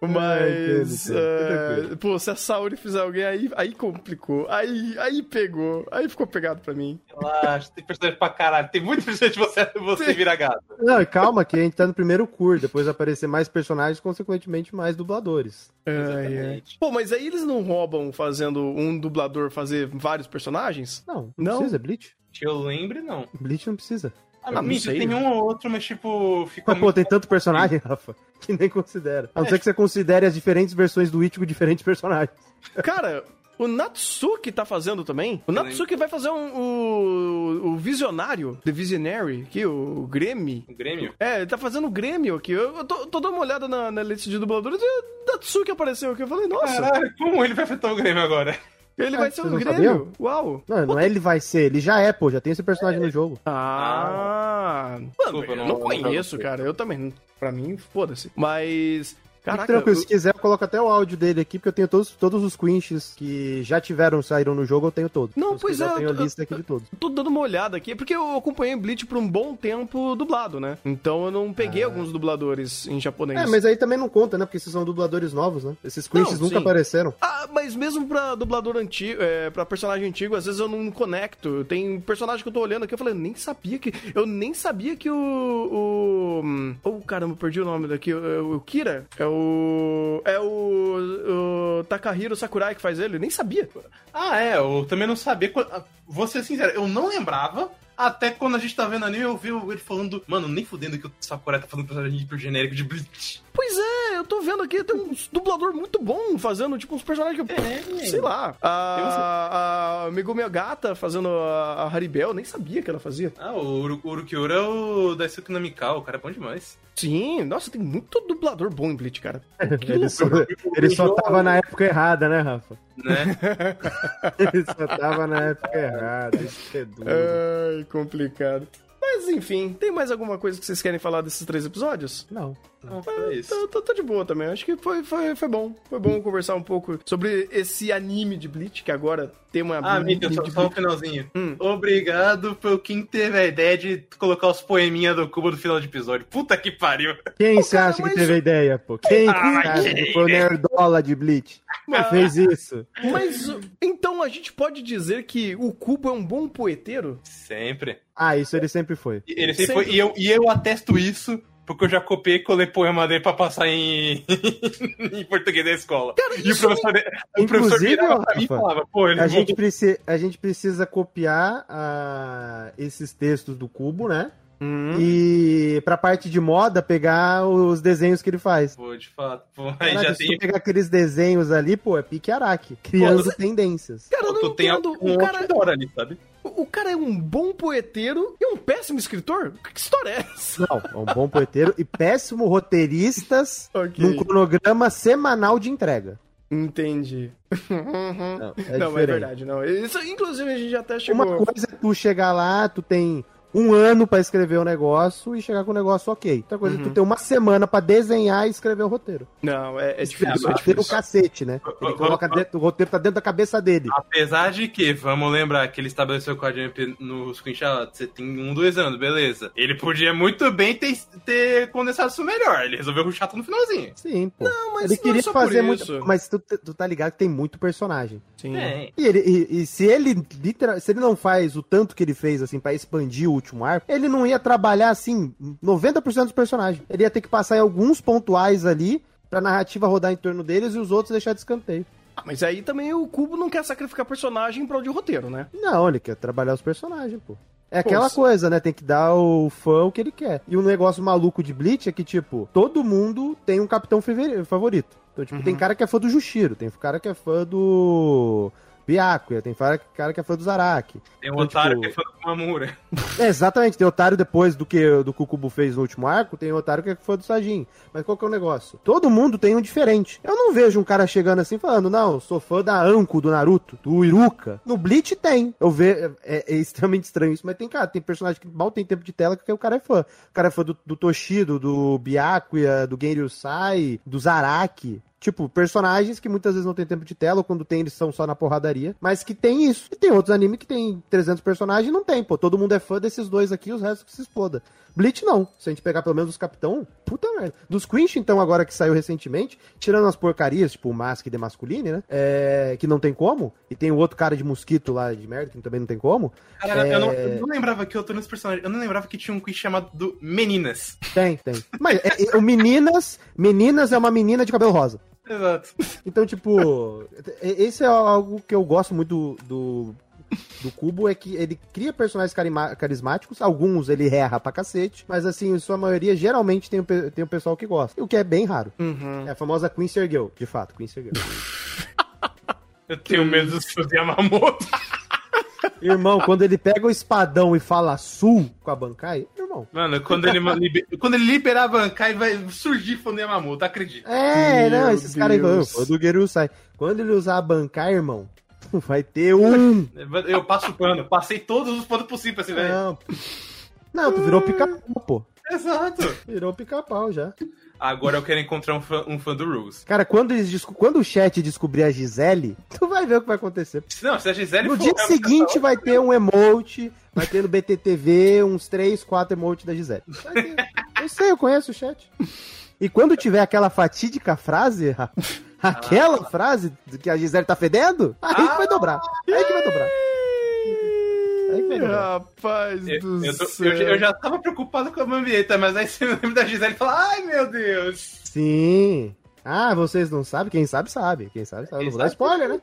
Mas, é, Tranquilo. pô, se a Saori fizer alguém, aí, aí complicou. Aí, aí pegou. Aí ficou pegado pra mim. Relaxa, tem personagem pra caralho. Tem muito personagem de você, você vira gato. Não, calma que a gente tá no primeiro cur. Depois aparecer mais personagens, consequentemente mais dubladores. Ai, ai. Exatamente. Pô, mas aí eles não roubam fazendo um dublador fazer vários personagens? Não, não, Não? precisa, Bleach. Que eu lembre, não. Bleach não precisa. Ah, não mentira, sei. tem um ou outro, mas tipo, fica Mas, pô, tem tanto personagem, Rafa, que nem considera. A não ser que você considere as diferentes versões do Ichigo diferentes personagens. Cara, o Natsuki tá fazendo também. O Natsuki vai fazer um, o, o Visionário, The Visionary, aqui, o Grêmio. O Grêmio? É, ele tá fazendo o Grêmio aqui. Eu, eu tô, tô dando uma olhada na, na lista de dubladores e o Natsuki apareceu aqui. Eu falei, nossa, Caralho, como ele vai afetar o Grêmio agora? Ele Ah, vai ser não Grêmio. sabiam? Uau. Não, não é ele vai ser, ele já é, pô, já tem esse personagem no jogo. Ah. Mano, Desculpa, eu não- não não conheço, cara. Eu também. Pra mim, foda-se. Mas. Caraca, tranquilo, eu- se quiser eu coloco até o áudio dele aqui, porque eu tenho todos, todos os quinches que já tiveram, saíram no jogo, eu tenho todos. Não, Então, se pois quiser, é, Eu tenho a lista aqui de todos. tô dando uma olhada aqui, porque eu acompanhei Bleach por um bom tempo dublado, né? Então eu não peguei alguns dubladores em japonês. É, mas aí também não conta, né? Porque esses são dubladores novos, né? Esses quinches nunca sim. apareceram. Ah, mas mesmo pra dublador antigo, é, pra personagem antigo, às vezes eu não conecto. Tem personagem que eu tô olhando aqui, eu falei, eu nem sabia que. Eu nem sabia que o. o hum, oh, caramba, perdi o nome daqui. O, o Kira é o. É o. o Takahiro Sakurai que faz ele, eu nem sabia. Ah, é, eu também não sabia. ah, Vou ser sincero, eu não lembrava. Até quando a gente tá vendo anime, eu vi ele falando, mano, nem fudendo que o Sakurai tá fazendo personagem hiper genérico de Bleach. Pois é, eu tô vendo aqui, tem um dublador muito bom fazendo, tipo, uns personagens que eu. É. sei lá. A, a Megumi Gata fazendo a, a Haribel, eu nem sabia que ela fazia. Ah, o Uru- o Urukiura é o Daisuke Namikawa, o cara é bom demais. Sim, nossa, tem muito dublador bom em Bleach, cara. Que Ele só, ele só tava na época errada, né, Rafa? Né? Ele só tava na época errada. Isso que é duro. Ai, complicado. Mas enfim, tem mais alguma coisa que vocês querem falar desses três episódios? Não. Não, foi isso. Tô, tô, tô de boa também. Acho que foi, foi, foi bom. Foi bom conversar um pouco sobre esse anime de Bleach, que agora tem uma. Ah, Mika, só, só um finalzinho. Hum. Obrigado pelo quem teve a ideia de colocar os poeminha do cubo no final do episódio. Puta que pariu. Quem você acha mas que teve a ideia, pô? Quem que Ah, você acha quem? que foi o nerdola de Bleach? Fez isso. Mas então a gente pode dizer que o Cubo é um bom poeteiro? Sempre. Ah, isso ele sempre foi. E Ele sempre Sempre. foi. E eu, e eu atesto isso. Porque eu já copiei e colei poema dele pra passar em, em português da escola. e o professor, de- o professor Inclusive, virava pra mim e Rafa, falava, pô, ele A não- gente, preci- a gente precisa copiar ah, esses textos do cubo, né? E pra parte de moda, pegar os desenhos que ele faz. Pô, de fato. Pô, aí Caraca, já se tem. tu pegar aqueles desenhos ali, pô, é pique Araque. Criando Pô, tendências. Cara, eu não Tu tem entendo. um O cara, outdoor ali, sabe? o cara é um bom poeteiro e um péssimo escritor? Que história é essa? Não, é um bom poeteiro e péssimo roteiristas Ok. num cronograma semanal de entrega. Entendi. Não, é não, é verdade, não. Isso, inclusive, a gente já até chegou. Uma coisa é tu chegar lá, tu tem um ano pra escrever o negócio e chegar com o negócio ok. Outra coisa é Uhum. tu ter uma semana pra desenhar e escrever o roteiro. Não, é, é difícil. o É roteiro o difícil. cacete, né? Ele coloca dentro, o roteiro tá dentro da cabeça dele. Apesar de que, vamos lembrar que ele estabeleceu com a Jump no screenshot, você tem um, dois anos, beleza. Ele podia muito bem ter, ter condensado isso melhor. Ele resolveu ruxar tudo no finalzinho. Sim, pô. Não, mas ele não queria é só por fazer isso. muito. Mas tu, tu tá ligado que tem muito personagem. Sim. Tem. E, ele, e, e se ele literal, se ele não faz o tanto que ele fez assim pra expandir o último arco, ele não ia trabalhar assim 90% dos personagens. Ele ia ter que passar em alguns pontuais ali pra narrativa rodar em torno deles e os outros deixar de escanteio. Ah, mas aí também o Cubo não quer sacrificar personagem em prol de roteiro, né? Não, ele quer trabalhar os personagens, pô. É aquela Pô, coisa, né? Tem que dar ao fã o que ele quer. E um negócio maluco de Bleach é que, tipo, todo mundo tem um capitão favori- favorito. Então, tipo, tem cara que é fã do Jushiro, tem cara que é fã do Byakuya, tem cara cara que é fã do Zaraki. Tem um Então, otário tipo, que é fã do Mamura. É, exatamente, tem otário depois do que do Kukubu fez no último arco, tem otário que é fã do Sajin. Mas qual que é o negócio? Todo mundo tem um diferente. Eu não vejo um cara chegando assim falando, não, sou fã da Anko do Naruto, do Iruka. No Bleach tem. Eu vejo, é, é extremamente estranho isso, mas tem, cara, tem personagem que mal tem tempo de tela que o cara é fã. O cara é fã do, do Toshido, do Byakuya, do Genryusai, do Zaraki. Tipo, personagens que muitas vezes não tem tempo de tela, ou quando tem, eles são só na porradaria, mas que tem isso. E tem outros animes que tem 300 personagens e não tem, pô. Todo mundo é fã desses dois aqui, os restos que se exploda. Bleach não. Se a gente pegar pelo menos os Capitão, puta merda. Dos Quinch, então, agora que saiu recentemente, tirando as porcarias, tipo o Mask de Masculine, né? É, que não tem como. E tem o outro cara de mosquito lá de merda, que também não tem como. Cara, eu, não, É. eu não lembrava que eu tô nesse personagem. Eu não lembrava que tinha um quiz chamado do Meninas. Tem, tem. Mas é, é, o Meninas, Meninas é uma menina de cabelo rosa. Exato. Então, tipo, esse é algo que eu gosto muito do, do, do Cubo, é que ele cria personagens carismáticos, alguns ele erra pra cacete, mas assim, em sua maioria, geralmente tem o, pe- tem o pessoal que gosta, o que é bem raro. Uhum. É a famosa Queen Sergeu, de fato, Queen Sergeu. Eu tenho medo dos seus Yamamoto. Irmão, quando ele pega o espadão e fala sul com a Bankai, irmão. Mano, quando ele, liber- quando ele liberar a Bankai, vai surgir fã do Yamamoto, acredito. É, Meu não, esses caras aí, Deus. "Ô, do Geru sai. Quando ele usar a Bankai, irmão, vai ter um. Eu passo pano, passei todos os panos possíveis esse velho. Não, não, tu virou pica-pau, pô. Exato. Virou pica-pau já. Agora eu quero encontrar um fã, um fã do Rules. Cara, quando, eles quando o chat descobrir a Gisele, tu vai ver o que vai acontecer. Não, se a Gisele No for dia realmente seguinte vai ter um emote, vai ter no BTTV uns 3, 4 emotes da Gisele. Eu sei, eu conheço o chat. E quando tiver aquela fatídica frase, Ra- aquela frase do que a Gisele tá fedendo, aí que vai dobrar. Aí que vai dobrar. Aí que vai dobrar. Rapaz Eu, do eu céu. eu- eu já tava preocupado com a Mambieta, mas aí você lembra da Gisele e fala, ai meu Deus. Sim. Ah, vocês não sabem? Quem sabe, sabe. Quem sabe, sabe. Não vou dar spoiler, né?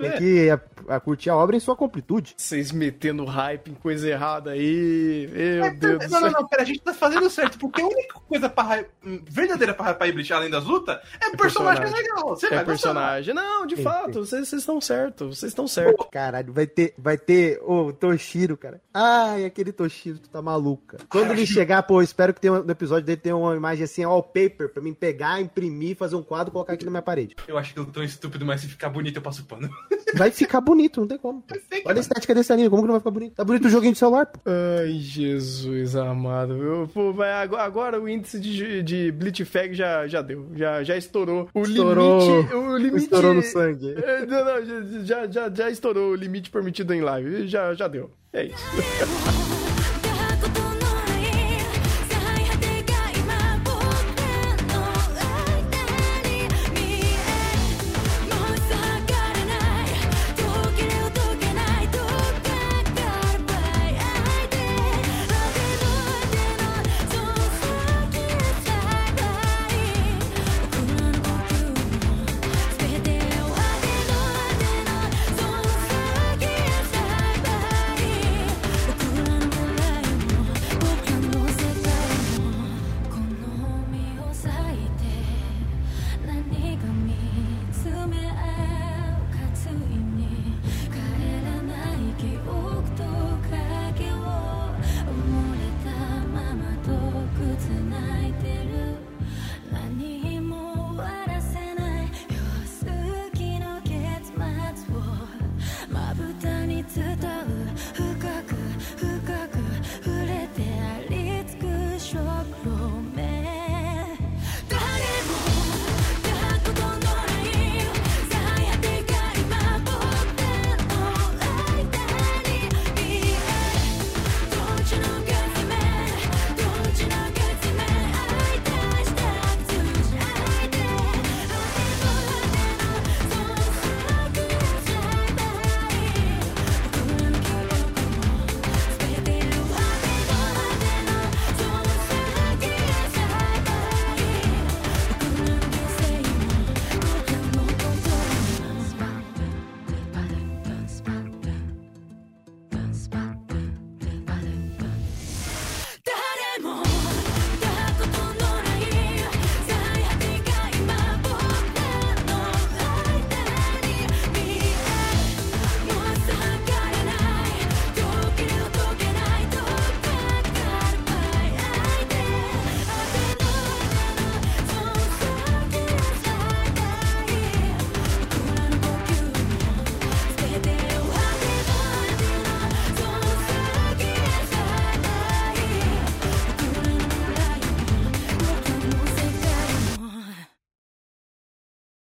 Tem que a- a curtir a obra em sua completude. Vocês metendo hype em coisa errada aí. Meu Deus do Não, não, céu. não, pera, a gente tá fazendo certo, porque a única coisa pra, hum, verdadeira pra hypar e Bleach, além das lutas, é, personagem, personagem. legal. Você É vai gostar. personagem. Não, de Sim, fato, vocês estão certos. Vocês estão certos. Caralho, vai ter, vai ter o Toshiro, cara. Ai, aquele Toshiro, tu tá maluca. Quando ele chegar, pô, espero que tenha, um- no episódio dele tenha uma imagem assim, wallpaper, pra mim pegar, imprimir, fazer um quadro e colocar aqui na minha parede. Eu acho que eu tô estúpido, mas se ficar bonito eu passo pano. Vai ficar bonito, não tem como. sei. Olha a estética desse anime, como que não vai ficar bonito? Tá bonito o joguinho de celular, pô. Ai, Jesus amado. viu? Pô, agora, agora o índice de, de Blitzfag já, já deu. Já, já estourou. O Estourou. limite. O limite. Estourou no sangue. É, Não, não, já, já, já, já estourou o limite permitido em live. Já, já deu. É isso.